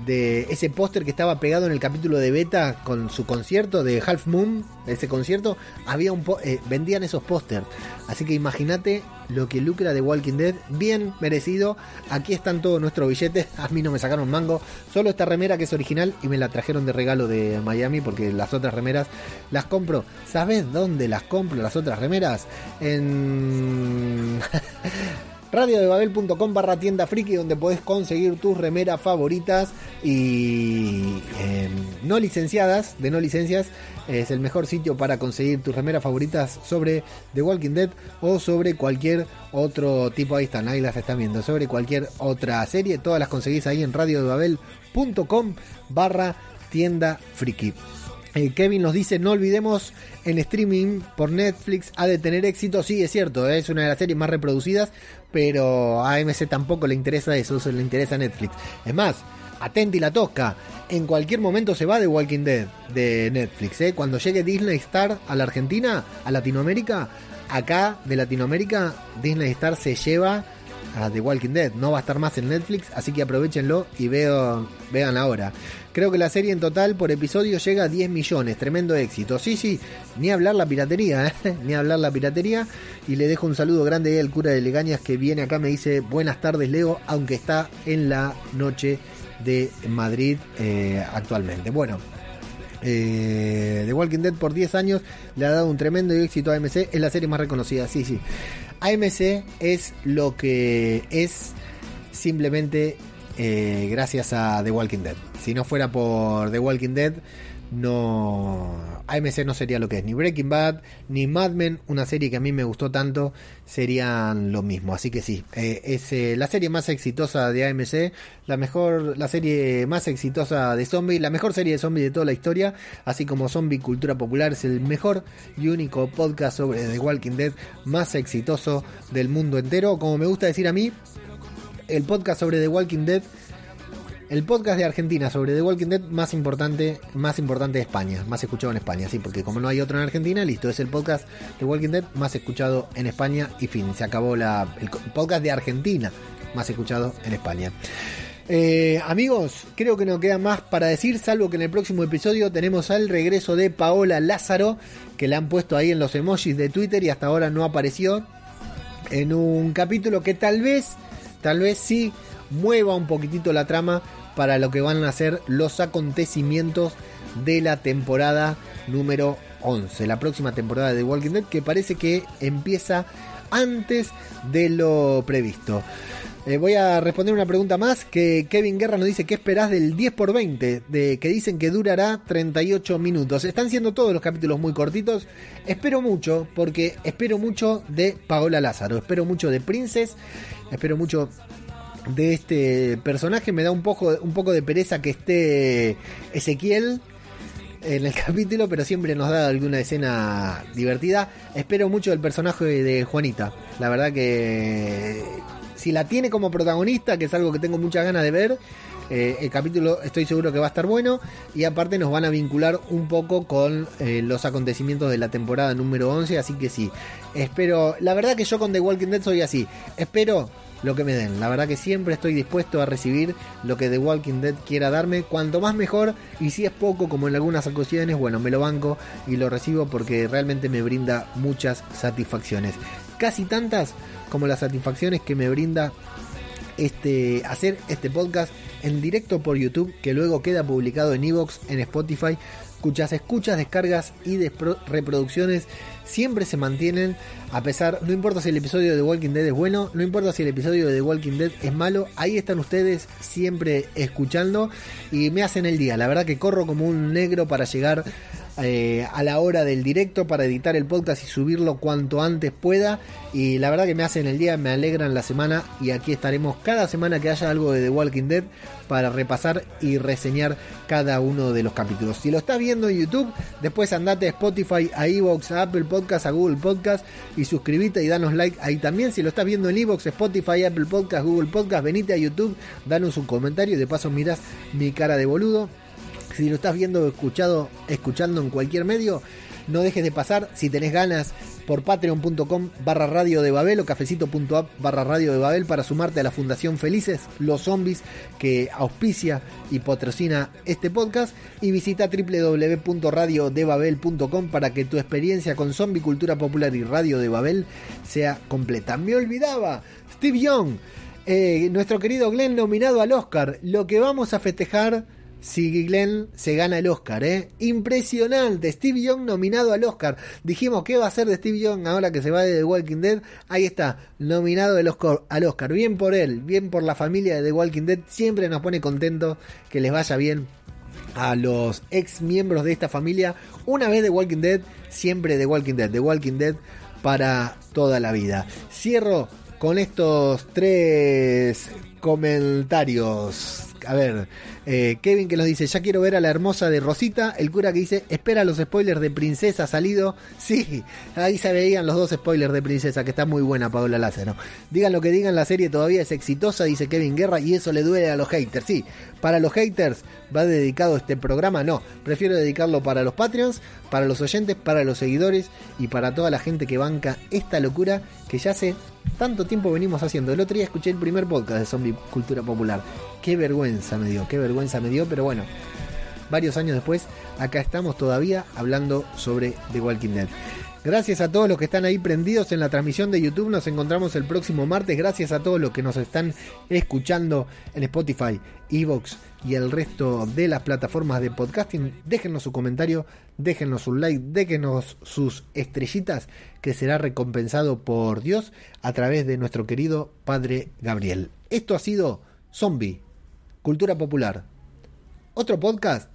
[SPEAKER 1] de ese póster que estaba pegado en el capítulo de beta con su concierto de Half Moon, ese concierto, había un eh, vendían esos pósters. Así que imagínate lo que lucra de Walking Dead, bien merecido. Aquí están todos nuestros billetes. A mí no me sacaron mango, solo esta remera que es original y me la trajeron de regalo de Miami porque las otras remeras las compro. ¿Sabes dónde las compro las otras remeras? En radiodebabel.com barra tienda friki donde podés conseguir tus remeras favoritas y em, no licenciadas, de no licencias, es el mejor sitio para conseguir tus remeras favoritas sobre The Walking Dead o sobre cualquier otro tipo, ahí están, ahí las están viendo, sobre cualquier otra serie, todas las conseguís ahí en radiodebabel.com barra tienda friki. Eh, Kevin nos dice, no olvidemos en streaming por Netflix ha de tener éxito. Sí, es cierto, es una de las series más reproducidas, pero a AMC tampoco le interesa eso, eso le interesa Netflix. Es más, atenti la tosca, en cualquier momento se va de Walking Dead de Netflix. ¿eh? Cuando llegue Disney Star a la Argentina, a Latinoamérica, acá de Latinoamérica, Disney Star se lleva a The Walking Dead. No va a estar más en Netflix, así que aprovechenlo y veo, vean ahora. Creo que la serie en total por episodio llega a 10 millones, tremendo éxito. Sí, sí, ni hablar la piratería, ¿eh? ni hablar la piratería. Y le dejo un saludo grande al cura de Legañas que viene acá, me dice buenas tardes Leo, aunque está en la noche de Madrid eh, actualmente. Bueno, eh, The Walking Dead por 10 años le ha dado un tremendo éxito a AMC, es la serie más reconocida, sí, sí. AMC es lo que es simplemente eh, gracias a The Walking Dead. si no fuera por The Walking Dead, no AMC no sería lo que es ni Breaking Bad ni Mad Men una serie que a mí me gustó tanto serían lo mismo así que sí eh, es eh, la serie más exitosa de AMC la mejor la serie más exitosa de zombie la mejor serie de zombie de toda la historia así como Zombie Cultura Popular es el mejor y único podcast sobre The Walking Dead más exitoso del mundo entero como me gusta decir a mí el podcast sobre The Walking Dead el podcast de Argentina sobre The Walking Dead más importante, más importante de España, más escuchado en España, sí, porque como no hay otro en Argentina, listo, es el podcast de Walking Dead más escuchado en España y fin, se acabó la, el podcast de Argentina más escuchado en España. Eh, amigos, creo que no queda más para decir, salvo que en el próximo episodio tenemos al regreso de Paola Lázaro, que le han puesto ahí en los emojis de Twitter y hasta ahora no apareció, en un capítulo que tal vez, tal vez sí mueva un poquitito la trama para lo que van a ser los acontecimientos de la temporada número 11, la próxima temporada de Walking Dead que parece que empieza antes de lo previsto. Eh, voy a responder una pregunta más que Kevin Guerra nos dice, ¿qué esperás del 10 por 20? De, que dicen que durará 38 minutos. Están siendo todos los capítulos muy cortitos. Espero mucho, porque espero mucho de Paola Lázaro, espero mucho de Princess, espero mucho de este personaje. Me da un poco, un poco de pereza que esté Ezequiel en el capítulo, pero siempre nos da alguna escena divertida. Espero mucho del personaje de Juanita. La verdad que si la tiene como protagonista, que es algo que tengo muchas ganas de ver, eh, el capítulo estoy seguro que va a estar bueno. Y aparte nos van a vincular un poco con eh, los acontecimientos de la temporada número 11. Así que sí, espero... La verdad que yo con The Walking Dead soy así. Espero lo que me den. La verdad que siempre estoy dispuesto a recibir lo que The Walking Dead quiera darme. Cuanto más mejor. Y si es poco, como en algunas ocasiones, bueno, me lo banco y lo recibo porque realmente me brinda muchas satisfacciones. Casi tantas como las satisfacciones que me brinda este, hacer este podcast en directo por YouTube, que luego queda publicado en Evox, en Spotify, cuyas escuchas, descargas y reproducciones siempre se mantienen a pesar, no importa si el episodio de Walking Dead es bueno, no importa si el episodio de Walking Dead es malo, ahí están ustedes siempre escuchando y me hacen el día. La verdad que corro como un negro para llegar eh, a la hora del directo para editar el podcast y subirlo cuanto antes pueda. Y la verdad que me hacen el día, me alegran la semana y aquí estaremos cada semana que haya algo de The Walking Dead para repasar y reseñar cada uno de los capítulos. Si lo estás viendo en YouTube, después andate a Spotify, a Evox, a Apple Podcast, a Google Podcast y suscríbete y danos like ahí también. Si lo estás viendo en Evox, Spotify, Apple Podcast, Google Podcast, venite a YouTube, danos un comentario y de paso miras mi cara de boludo. Si lo estás viendo escuchado, escuchando en cualquier medio, no dejes de pasar. Si tenés ganas por patreon.com barra radio de Babel o cafecito.app barra radio de Babel para sumarte a la Fundación Felices, los zombies que auspicia y patrocina este podcast. Y visita www.radiodebabel.com para que tu experiencia con zombie cultura popular y radio de Babel sea completa. Me olvidaba, Steve Young, eh, nuestro querido Glenn nominado al Oscar, lo que vamos a festejar si Glenn se gana el Oscar, ¿eh? Impresionante. Steve Young nominado al Oscar. Dijimos, ¿qué va a hacer de Steve Young ahora que se va de The Walking Dead? Ahí está, nominado al Oscar, al Oscar. Bien por él, bien por la familia de The Walking Dead. Siempre nos pone contento que les vaya bien a los ex miembros de esta familia. Una vez The Walking Dead, siempre The Walking Dead. The Walking Dead para toda la vida. Cierro con estos tres comentarios. A ver, eh, Kevin que nos dice, ya quiero ver a la hermosa de Rosita. El cura que dice, espera los spoilers de Princesa salido. Sí, ahí se veían los dos spoilers de Princesa, que está muy buena Paola Lázaro. Digan lo que digan, la serie todavía es exitosa, dice Kevin Guerra, y eso le duele a los haters. Sí, para los haters va dedicado este programa, no. Prefiero dedicarlo para los Patreons, para los oyentes, para los seguidores y para toda la gente que banca esta locura que ya hace tanto tiempo venimos haciendo. El otro día escuché el primer podcast de Zombie Cultura Popular. Qué vergüenza me dio, qué vergüenza me dio, pero bueno, varios años después, acá estamos todavía hablando sobre The Walking Dead. Gracias a todos los que están ahí prendidos en la transmisión de YouTube. Nos encontramos el próximo martes. Gracias a todos los que nos están escuchando en Spotify, Evox y el resto de las plataformas de podcasting. Déjenos su comentario, déjenos un like, déjenos sus estrellitas que será recompensado por Dios a través de nuestro querido Padre Gabriel. Esto ha sido Zombie, Cultura Popular. otro podcast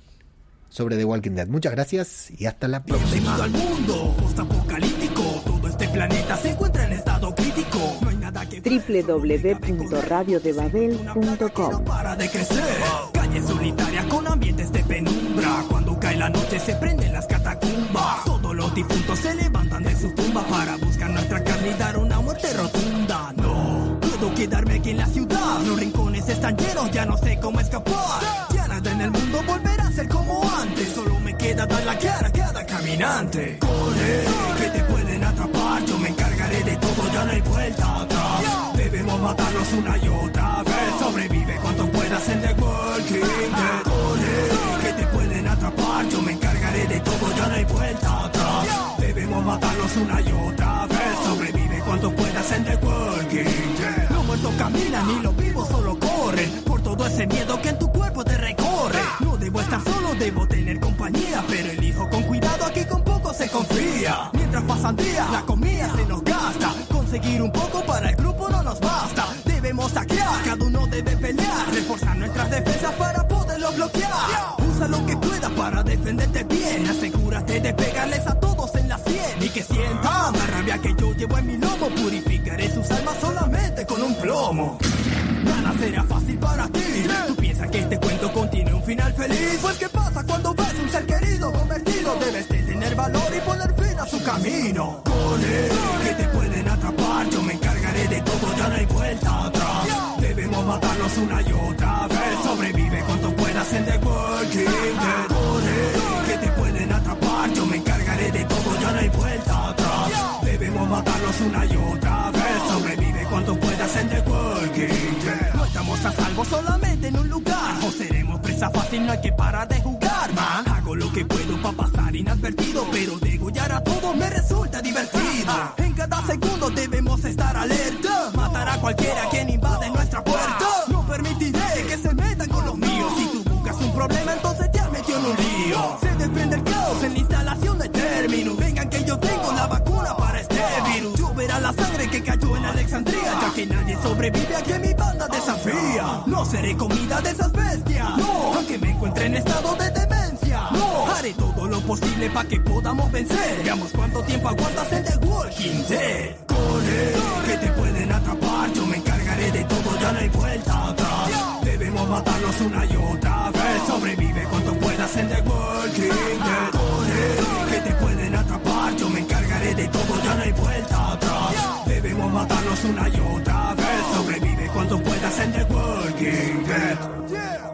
[SPEAKER 1] sobre The Walking Dead. Muchas gracias y hasta la próxima.
[SPEAKER 3] Bienvenido al mundo post-apocalíptico. Todo este planeta se encuentra en estado crítico. No hay nada que
[SPEAKER 4] www.radiodebabel.com
[SPEAKER 3] no para de crecer. Calles solitarias con ambientes de penumbra. Cuando cae la noche se prenden las catacumbas. Todos los difuntos se levantan de sus tumbas para buscar nuestra carne y dar una muerte rotunda. No puedo quedarme aquí en la ciudad. Los rincones están llenos, ya no sé cómo escapar. Ya nada en el mundo volverá a ser como antes. Solo me queda dar la cara a cada caminante. Corre, que te pueden atrapar. Yo me encargaré de todo, ya no hay vuelta atrás. Debemos matarlos una y otra vez. Sobrevive cuanto puedas en The Walking Dead. Corre, que te pueden atrapar. Yo me encargaré de todo, ya no hay vuelta atrás. Debemos matarlos una y otra vez. Sobrevive cuanto puedas en The Walking Dead. Los muertos caminan y los ese miedo que en tu cuerpo te recorre. No debo estar solo, debo tener compañía. Pero elijo con cuidado, aquí con poco se confía. Mientras pasan días, la comida se nos gasta. Conseguir un poco para el grupo no nos basta. Debemos saquear, cada uno debe pelear. Reforzar nuestras defensas para poderlo bloquear. Usa lo que puedas para defenderte bien. Asegúrate de pegarles a todos en la sien. Y que sientan la rabia que yo llevo en mi lomo. Purificaré sus almas solamente con un plomo. Será fácil para ti. Tú piensas que este cuento contiene un final feliz. Pues qué pasa cuando ves un ser querido convertido. Debes de tener valor y poner fin a su camino. Corre, que te pueden atrapar. Yo me encargaré de todo, ya no hay vuelta atrás. Debemos matarlos una y otra vez. Sobrevive cuanto puedas en The Walking Dead. Que te pueden atrapar. Yo me encargaré de todo, ya no hay vuelta atrás. Debemos matarlos una y otra vez. Sobrevive cuanto puedas en The Walking Dead. Estamos a salvo solamente en un lugar. O seremos presa fácil, no hay que parar de jugar, man. Hago lo que puedo para pasar inadvertido. Pero degollar a todos me resulta divertido. En cada segundo debemos estar alerta. Matar a cualquiera quien invade nuestra puerta. No permitiré que se metan con los míos. Si tú buscas un problema, entonces te has metido en un lío. Se desprende el caos en la instalación de término. Vengan que yo tengo la vacuna para este virus. Lloverá la sangre que cayó en Alexandria. Que nadie sobrevive a que mi banda desafía. No seré comida de esas bestias. No, aunque me encuentre en estado de demencia. No, haré todo lo posible para que podamos vencer. Veamos cuánto tiempo aguantas en The Walking Dead. Corre, que te pueden atrapar. Yo me encargaré de todo, ya no hay vuelta atrás. Debemos matarlos una y otra vez. Sobrevive cuanto puedas en The Walking Dead. Corre, que te pueden atrapar. Yo me encargaré de todo, ya no hay vuelta atrás matarnos una y otra vez. Sobrevive cuando puedas en The Walking Dead.